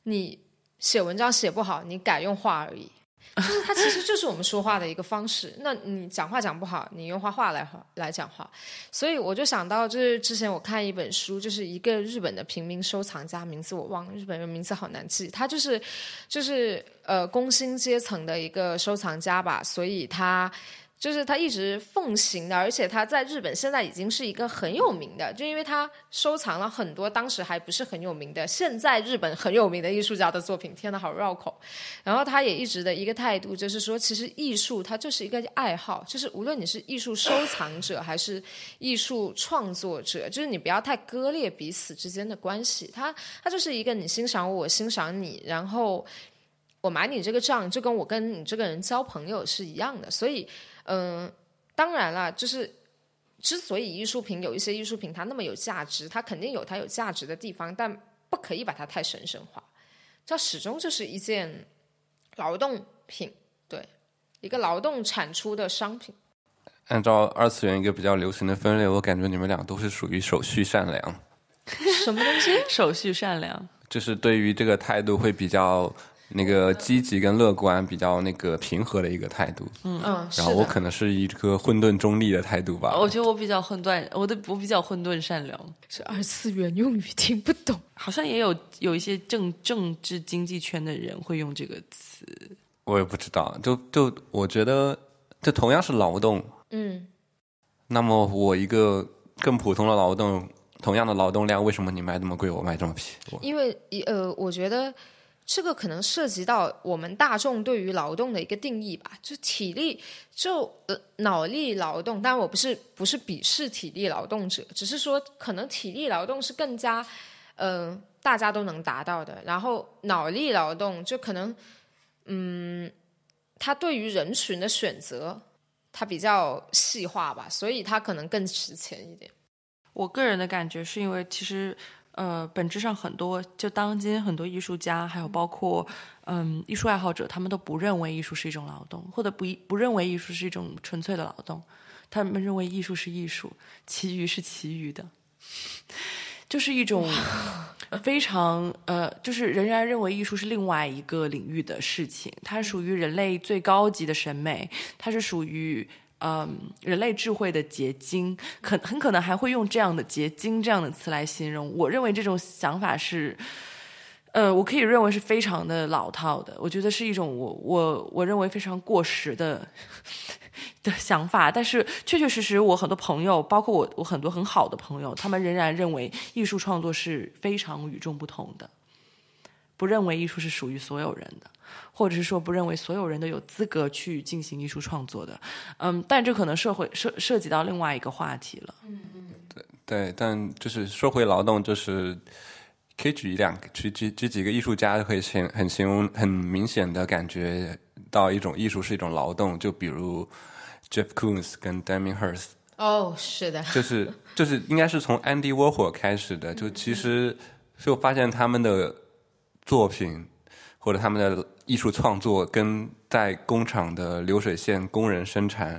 你写文章写不好，你改用画而已。就是它其实就是我们说话的一个方式。那你讲话讲不好，你用画画来来讲话。所以我就想到，就是之前我看一本书，就是一个日本的平民收藏家，名字我忘了，日本人名字好难记。他就是就是呃工薪阶层的一个收藏家吧，所以他。就是他一直奉行的，而且他在日本现在已经是一个很有名的，就因为他收藏了很多当时还不是很有名的，现在日本很有名的艺术家的作品。天呐，好绕口！然后他也一直的一个态度就是说，其实艺术它就是一个爱好，就是无论你是艺术收藏者还是艺术创作者，就是你不要太割裂彼此之间的关系。他他就是一个你欣赏我，我欣赏你，然后我买你这个账，就跟我跟你这个人交朋友是一样的，所以。嗯，当然啦，就是之所以艺术品有一些艺术品它那么有价值，它肯定有它有价值的地方，但不可以把它太神圣化。这始终就是一件劳动品，对，一个劳动产出的商品。按照二次元一个比较流行的分类，我感觉你们俩都是属于手续善良。什么东西？手续善良，就是对于这个态度会比较。那个积极跟乐观比较那个平和的一个态度，嗯嗯，然后我可能是一个混沌中立的态度吧。我觉得我比较混沌，我的我比较混沌善良，是二次元用语听不懂，好像也有有一些政政治经济圈的人会用这个词，我也不知道。就就我觉得，这同样是劳动，嗯，那么我一个更普通的劳动，同样的劳动量，为什么你卖这么贵，我卖这么便宜？因为呃，我觉得。这个可能涉及到我们大众对于劳动的一个定义吧，就体力，就呃脑力劳动。当然，我不是不是鄙视体力劳动者，只是说可能体力劳动是更加，呃，大家都能达到的。然后脑力劳动就可能，嗯，它对于人群的选择，它比较细化吧，所以它可能更值钱一点。我个人的感觉是因为其实。呃，本质上很多就当今很多艺术家，还有包括嗯艺术爱好者，他们都不认为艺术是一种劳动，或者不不认为艺术是一种纯粹的劳动。他们认为艺术是艺术，其余是其余的，就是一种 非常呃，就是仍然认为艺术是另外一个领域的事情，它属于人类最高级的审美，它是属于。嗯，人类智慧的结晶，可很可能还会用这样的“结晶”这样的词来形容。我认为这种想法是，呃，我可以认为是非常的老套的。我觉得是一种我我我认为非常过时的的想法。但是确确实实，我很多朋友，包括我我很多很好的朋友，他们仍然认为艺术创作是非常与众不同的，不认为艺术是属于所有人的。或者是说不认为所有人都有资格去进行艺术创作的，嗯，但这可能社会涉涉及到另外一个话题了。嗯嗯，对对，但就是说回劳动，就是可以举一两举举举几个艺术家，可以形很形容很明显的感觉到一种艺术是一种劳动，就比如 Jeff Koons 跟 Damien Hirst。哦，是的，就是就是应该是从 Andy Warhol 开始的，就其实就发现他们的作品或者他们的。艺术创作跟在工厂的流水线工人生产、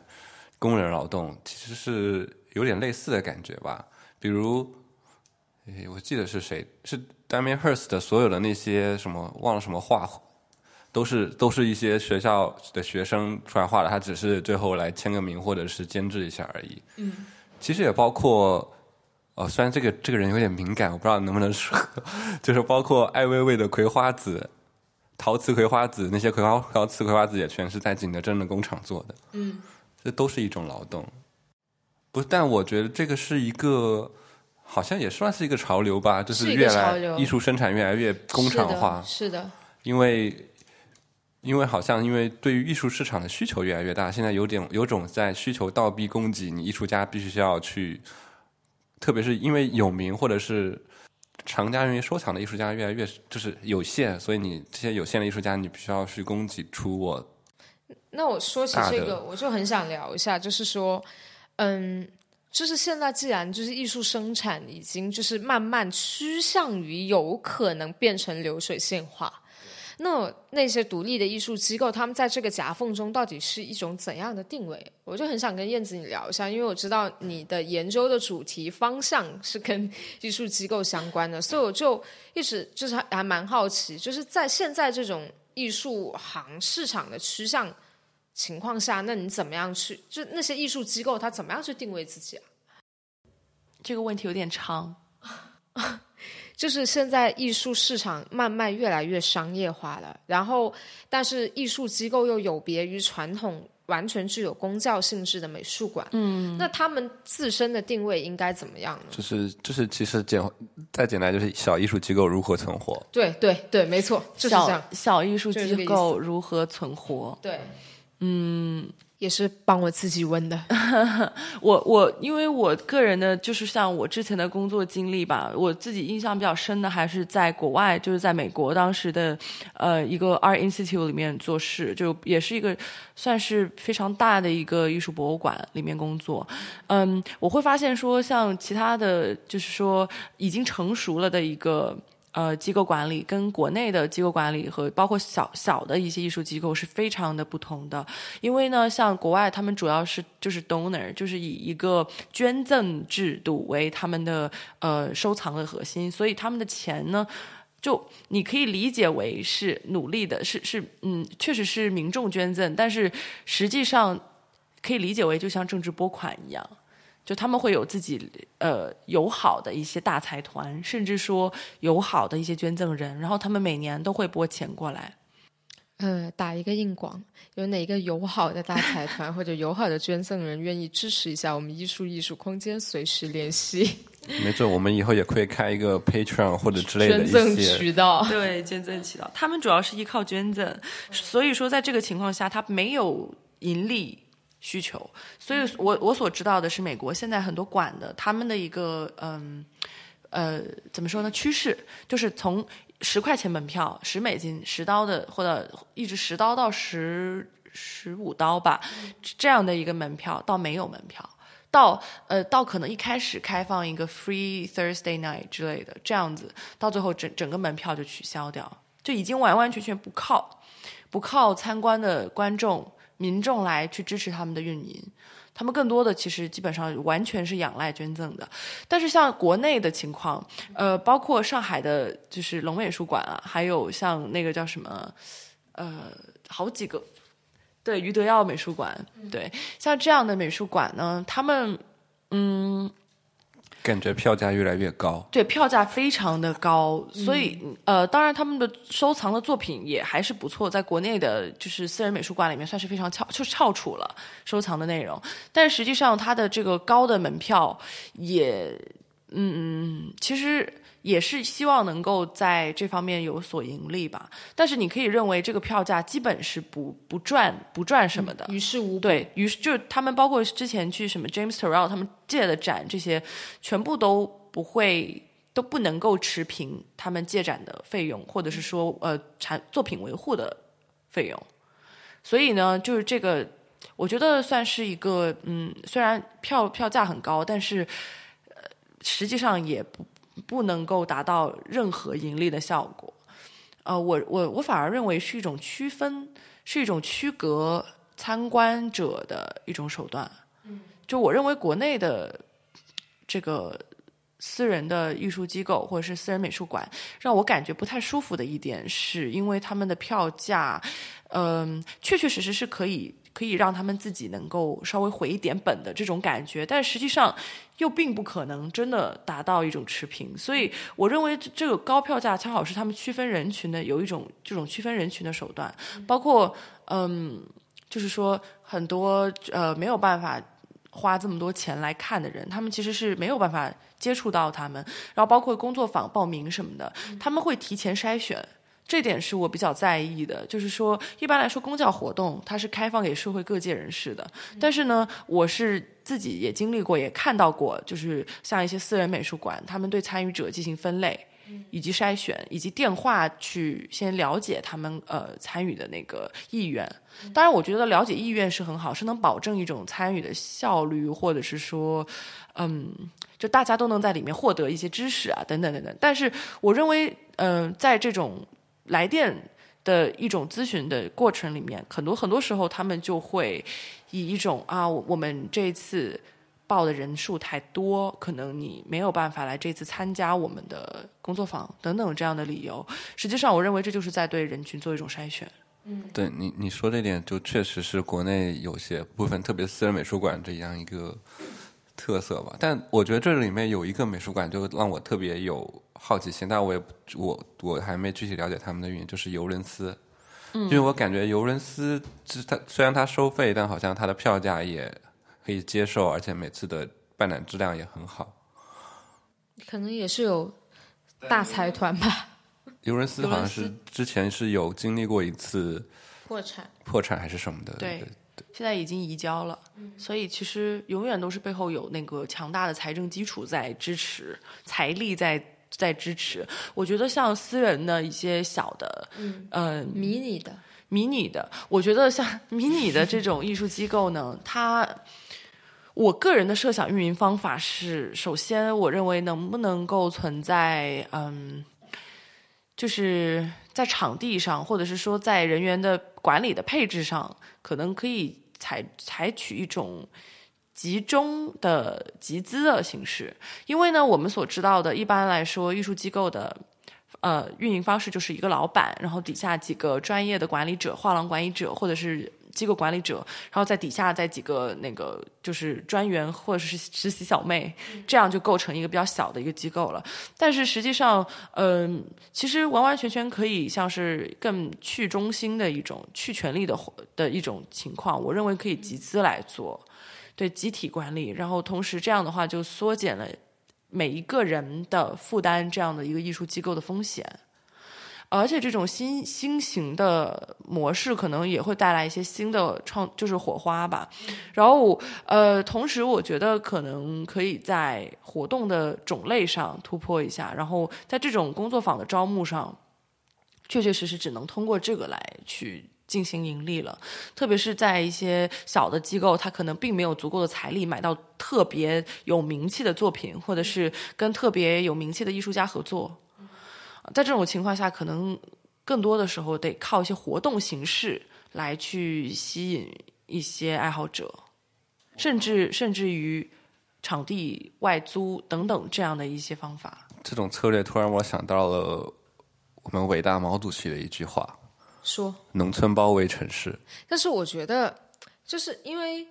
工人劳动其实是有点类似的感觉吧。比如，我记得是谁是 Damien Hirst 的所有的那些什么忘了什么画，都是都是一些学校的学生出来画的，他只是最后来签个名或者是监制一下而已。嗯，其实也包括，哦，虽然这个这个人有点敏感，我不知道能不能说，就是包括艾薇薇的葵花籽。陶瓷葵花籽，那些葵花陶瓷葵花籽也全是在景德镇的工厂做的。嗯，这都是一种劳动。不，但我觉得这个是一个，好像也算是一个潮流吧，就是越来艺术生产越来越工厂化。是的，因为因为好像因为对于艺术市场的需求越来越大，现在有点有种在需求倒逼供给，你艺术家必须需要去，特别是因为有名或者是。厂家愿意收藏的艺术家越来越就是有限，所以你这些有限的艺术家，你必须要去供给出我。那我说起这个，我就很想聊一下，就是说，嗯，就是现在既然就是艺术生产已经就是慢慢趋向于有可能变成流水线化。那那些独立的艺术机构，他们在这个夹缝中到底是一种怎样的定位？我就很想跟燕子你聊一下，因为我知道你的研究的主题方向是跟艺术机构相关的，所以我就一直就是还蛮好奇，就是在现在这种。艺术行市场的趋向情况下，那你怎么样去？就那些艺术机构，它怎么样去定位自己啊？这个问题有点长。就是现在艺术市场慢慢越来越商业化了，然后但是艺术机构又有别于传统完全具有公教性质的美术馆，嗯，那他们自身的定位应该怎么样呢？就是就是其实简再简单就是小艺术机构如何存活？对对对，没错，就是这样。小艺术机构如何存活？对，嗯。也是帮我自己问的，我我因为我个人的，就是像我之前的工作经历吧，我自己印象比较深的还是在国外，就是在美国当时的呃一个 Art Institute 里面做事，就也是一个算是非常大的一个艺术博物馆里面工作。嗯，我会发现说，像其他的就是说已经成熟了的一个。呃，机构管理跟国内的机构管理和包括小小的一些艺术机构是非常的不同的，因为呢，像国外他们主要是就是 donor，就是以一个捐赠制度为他们的呃收藏的核心，所以他们的钱呢，就你可以理解为是努力的，是是嗯，确实是民众捐赠，但是实际上可以理解为就像政治拨款一样。就他们会有自己呃友好的一些大财团，甚至说友好的一些捐赠人，然后他们每年都会拨钱过来。呃，打一个硬广，有哪个友好的大财团或者友好的捐赠人愿意支持一下我们艺术艺术空间？随时联系。没准我们以后也可以开一个 Patreon 或者之类的捐赠渠道。对，捐赠渠道，他们主要是依靠捐赠，所以说在这个情况下，他没有盈利。需求，所以我我所知道的是，美国现在很多馆的他们的一个嗯呃怎么说呢？趋势就是从十块钱门票、十美金、十刀的，或者一直十刀到十十五刀吧，这样的一个门票到没有门票，到呃到可能一开始开放一个 Free Thursday Night 之类的这样子，到最后整整个门票就取消掉，就已经完完全全不靠不靠参观的观众。民众来去支持他们的运营，他们更多的其实基本上完全是仰赖捐赠的。但是像国内的情况，呃，包括上海的，就是龙美术馆啊，还有像那个叫什么，呃，好几个，对，余德耀美术馆，对，像这样的美术馆呢，他们，嗯。感觉票价越来越高，对，票价非常的高，所以呃，当然他们的收藏的作品也还是不错，在国内的就是私人美术馆里面算是非常翘，就是翘楚了收藏的内容，但实际上它的这个高的门票也，嗯，其实。也是希望能够在这方面有所盈利吧，但是你可以认为这个票价基本是不不赚不赚什么的，于事无补。对于是，就是他们包括之前去什么 James Turrell 他们借的展，这些全部都不会都不能够持平他们借展的费用，或者是说呃产作品维护的费用。所以呢，就是这个，我觉得算是一个嗯，虽然票票价很高，但是呃，实际上也不。不能够达到任何盈利的效果，呃，我我我反而认为是一种区分，是一种区隔参观者的一种手段。嗯，就我认为国内的这个私人的艺术机构或者是私人美术馆，让我感觉不太舒服的一点，是因为他们的票价，嗯，确确实实是可以。可以让他们自己能够稍微回一点本的这种感觉，但实际上又并不可能真的达到一种持平。所以，我认为这个高票价恰好是他们区分人群的有一种这种区分人群的手段。包括，嗯，就是说很多呃没有办法花这么多钱来看的人，他们其实是没有办法接触到他们。然后，包括工作坊报名什么的，他们会提前筛选。这点是我比较在意的，就是说，一般来说，公教活动它是开放给社会各界人士的。但是呢，我是自己也经历过，也看到过，就是像一些私人美术馆，他们对参与者进行分类，以及筛选，以及电话去先了解他们呃参与的那个意愿。当然，我觉得了解意愿是很好，是能保证一种参与的效率，或者是说，嗯，就大家都能在里面获得一些知识啊，等等等等。但是，我认为，嗯，在这种来电的一种咨询的过程里面，很多很多时候他们就会以一种啊，我们这次报的人数太多，可能你没有办法来这次参加我们的工作坊等等这样的理由。实际上，我认为这就是在对人群做一种筛选。嗯对你你说这点，就确实是国内有些部分，特别私人美术馆这样一个特色吧。但我觉得这里面有一个美术馆，就让我特别有好奇心，但我也我我还没具体了解他们的运营，就是尤伦斯。嗯，因为我感觉尤伦斯，它虽然它收费，但好像它的票价也可以接受，而且每次的办展质量也很好。可能也是有大财团吧。尤伦斯好像是之前是有经历过一次破产，破产还是什么的？对，现在已经移交了。所以其实永远都是背后有那个强大的财政基础在支持，财力在在支持。我觉得像私人的一些小的，嗯，迷你的、迷你的，我觉得像迷你的这种艺术机构呢，它，我个人的设想运营方法是：首先，我认为能不能够存在，嗯。就是在场地上，或者是说在人员的管理的配置上，可能可以采采取一种集中的集资的形式。因为呢，我们所知道的，一般来说，艺术机构的呃运营方式就是一个老板，然后底下几个专业的管理者、画廊管理者，或者是。机构管理者，然后在底下再几个那个就是专员或者是实习小妹，这样就构成一个比较小的一个机构了。但是实际上，嗯，其实完完全全可以像是更去中心的一种去权力的的一种情况。我认为可以集资来做，对集体管理，然后同时这样的话就缩减了每一个人的负担，这样的一个艺术机构的风险。而且这种新新型的模式可能也会带来一些新的创，就是火花吧。然后，呃，同时我觉得可能可以在活动的种类上突破一下。然后，在这种工作坊的招募上，确确实实只能通过这个来去进行盈利了。特别是在一些小的机构，它可能并没有足够的财力买到特别有名气的作品，或者是跟特别有名气的艺术家合作。在这种情况下，可能更多的时候得靠一些活动形式来去吸引一些爱好者，甚至甚至于场地外租等等这样的一些方法。这种策略突然我想到了我们伟大毛主席的一句话：说农村包围城市。但是我觉得，就是因为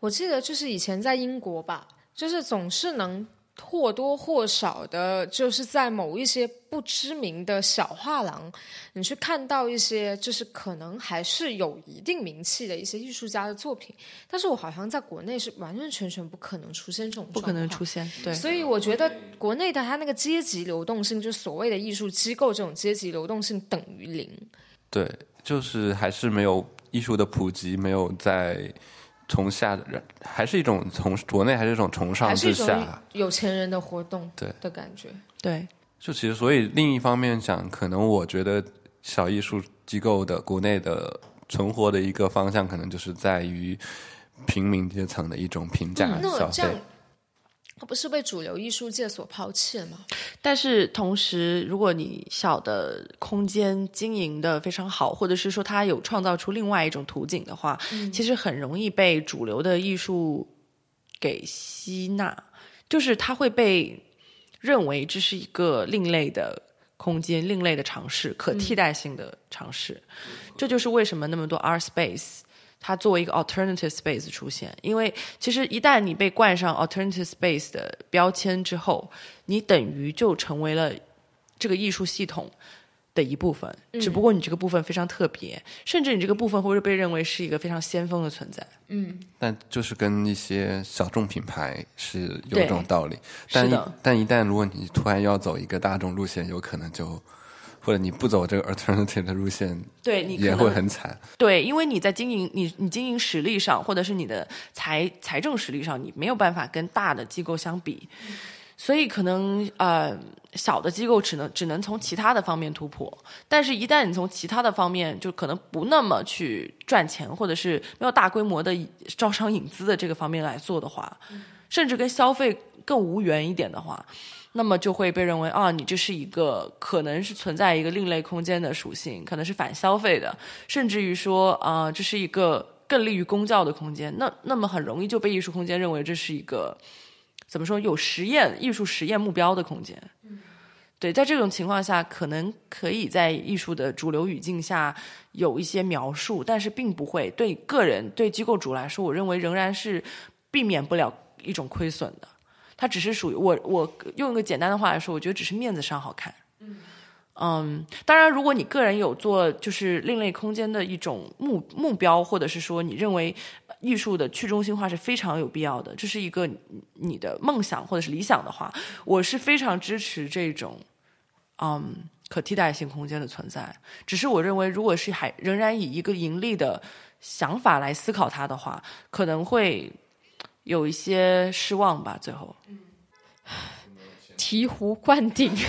我记得，就是以前在英国吧，就是总是能。或多或少的，就是在某一些不知名的小画廊，你去看到一些，就是可能还是有一定名气的一些艺术家的作品。但是我好像在国内是完完全全不可能出现这种，不可能出现。对，所以我觉得国内的它那个阶级流动性，就所谓的艺术机构这种阶级流动性等于零。对，就是还是没有艺术的普及，没有在。从下的人，还是一种从国内，还是一种从上至下有钱人的活动，对的感觉，对。就其实，所以另一方面讲，可能我觉得小艺术机构的国内的存活的一个方向，可能就是在于平民阶层的一种平价消费。它不是被主流艺术界所抛弃了吗？但是同时，如果你小的空间经营的非常好，或者是说它有创造出另外一种图景的话，其实很容易被主流的艺术给吸纳，就是它会被认为这是一个另类的空间、另类的尝试、可替代性的尝试。这就是为什么那么多 art space。它作为一个 alternative space 出现，因为其实一旦你被冠上 alternative space 的标签之后，你等于就成为了这个艺术系统的一部分。只不过你这个部分非常特别，甚至你这个部分会被认为是一个非常先锋的存在。嗯，但就是跟一些小众品牌是有这种道理。但的。但一旦如果你突然要走一个大众路线，有可能就。或者你不走这个 alternative 的路线，对你也会很惨。对，因为你在经营你你经营实力上，或者是你的财财政实力上，你没有办法跟大的机构相比，所以可能呃小的机构只能只能从其他的方面突破。但是，一旦你从其他的方面就可能不那么去赚钱，或者是没有大规模的招商引资的这个方面来做的话，甚至跟消费更无缘一点的话。那么就会被认为啊，你这是一个可能是存在一个另类空间的属性，可能是反消费的，甚至于说啊，这是一个更利于公教的空间，那那么很容易就被艺术空间认为这是一个怎么说有实验艺术实验目标的空间。对，在这种情况下，可能可以在艺术的主流语境下有一些描述，但是并不会对个人、对机构主来说，我认为仍然是避免不了一种亏损的。它只是属于我，我用一个简单的话来说，我觉得只是面子上好看。嗯，当然，如果你个人有做就是另类空间的一种目目标，或者是说你认为艺术的去中心化是非常有必要的，这是一个你的梦想或者是理想的话，我是非常支持这种嗯可替代性空间的存在。只是我认为，如果是还仍然以一个盈利的想法来思考它的话，可能会有一些失望吧。最后，醍醐灌顶。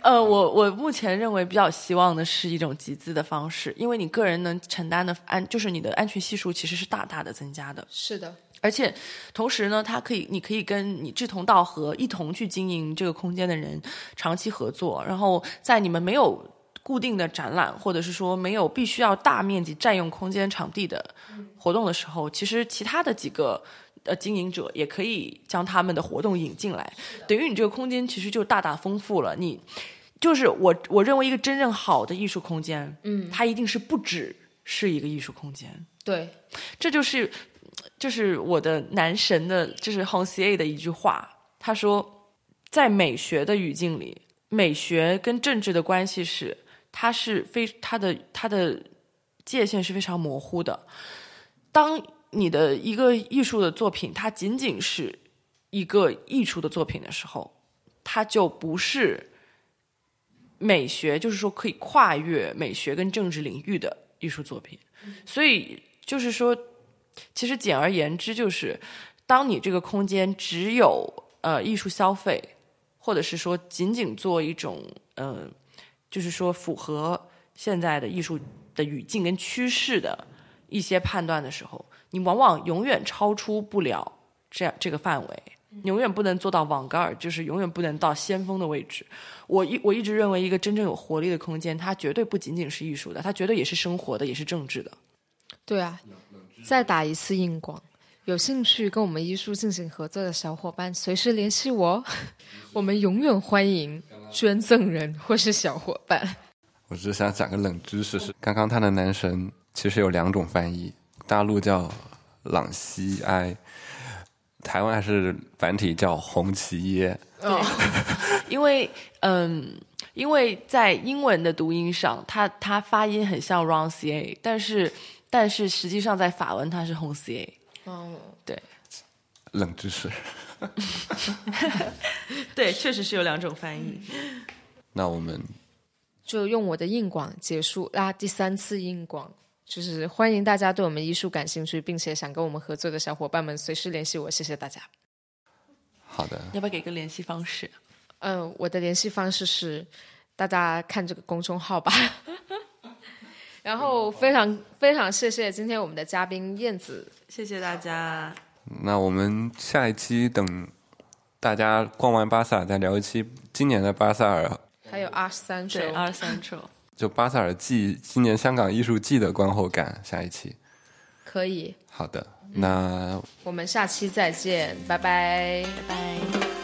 呃，我我目前认为比较希望的是一种集资的方式，因为你个人能承担的安，就是你的安全系数其实是大大的增加的。是的，而且同时呢，它可以，你可以跟你志同道合、一同去经营这个空间的人长期合作，然后在你们没有固定的展览，或者是说没有必须要大面积占用空间场地的活动的时候，其实其他的几个。呃，经营者也可以将他们的活动引进来，等于你这个空间其实就大大丰富了。你就是我，我认为一个真正好的艺术空间，嗯，它一定是不只是一个艺术空间。对，这就是就是我的男神的，就是 h o n c i e 的一句话。他说，在美学的语境里，美学跟政治的关系是，它是非它的它的界限是非常模糊的。当你的一个艺术的作品，它仅仅是一个艺术的作品的时候，它就不是美学，就是说可以跨越美学跟政治领域的艺术作品。所以就是说，其实简而言之，就是当你这个空间只有呃艺术消费，或者是说仅仅做一种呃，就是说符合现在的艺术的语境跟趋势的一些判断的时候。你往往永远超出不了这样这个范围，永远不能做到网盖儿，就是永远不能到先锋的位置。我一我一直认为，一个真正有活力的空间，它绝对不仅仅是艺术的，它绝对也是生活的，也是政治的。对啊，再打一次硬广，有兴趣跟我们艺术进行合作的小伙伴，随时联系我，我们永远欢迎捐赠人或是小伙伴。我只是想讲个冷知识，是刚刚他的男神其实有两种翻译。大陆叫朗西埃，台湾还是繁体叫红旗耶。对，因为嗯，因为在英文的读音上，它它发音很像 Roncier，但是但是实际上在法文它是红 C A。哦，对，冷知识。对，确实是有两种翻译。那我们就用我的硬广结束啦，第三次硬广。就是欢迎大家对我们艺术感兴趣，并且想跟我们合作的小伙伴们随时联系我，谢谢大家。好的，要不要给个联系方式？嗯，我的联系方式是大家看这个公众号吧。然后非常非常谢谢今天我们的嘉宾燕子，谢谢大家。那我们下一期等大家逛完巴萨，再聊一期今年的巴萨尔，还有二三周，二三周。就巴萨尔季今年香港艺术季的观后感，下一期可以。好的，那我们下期再见，拜拜，拜拜。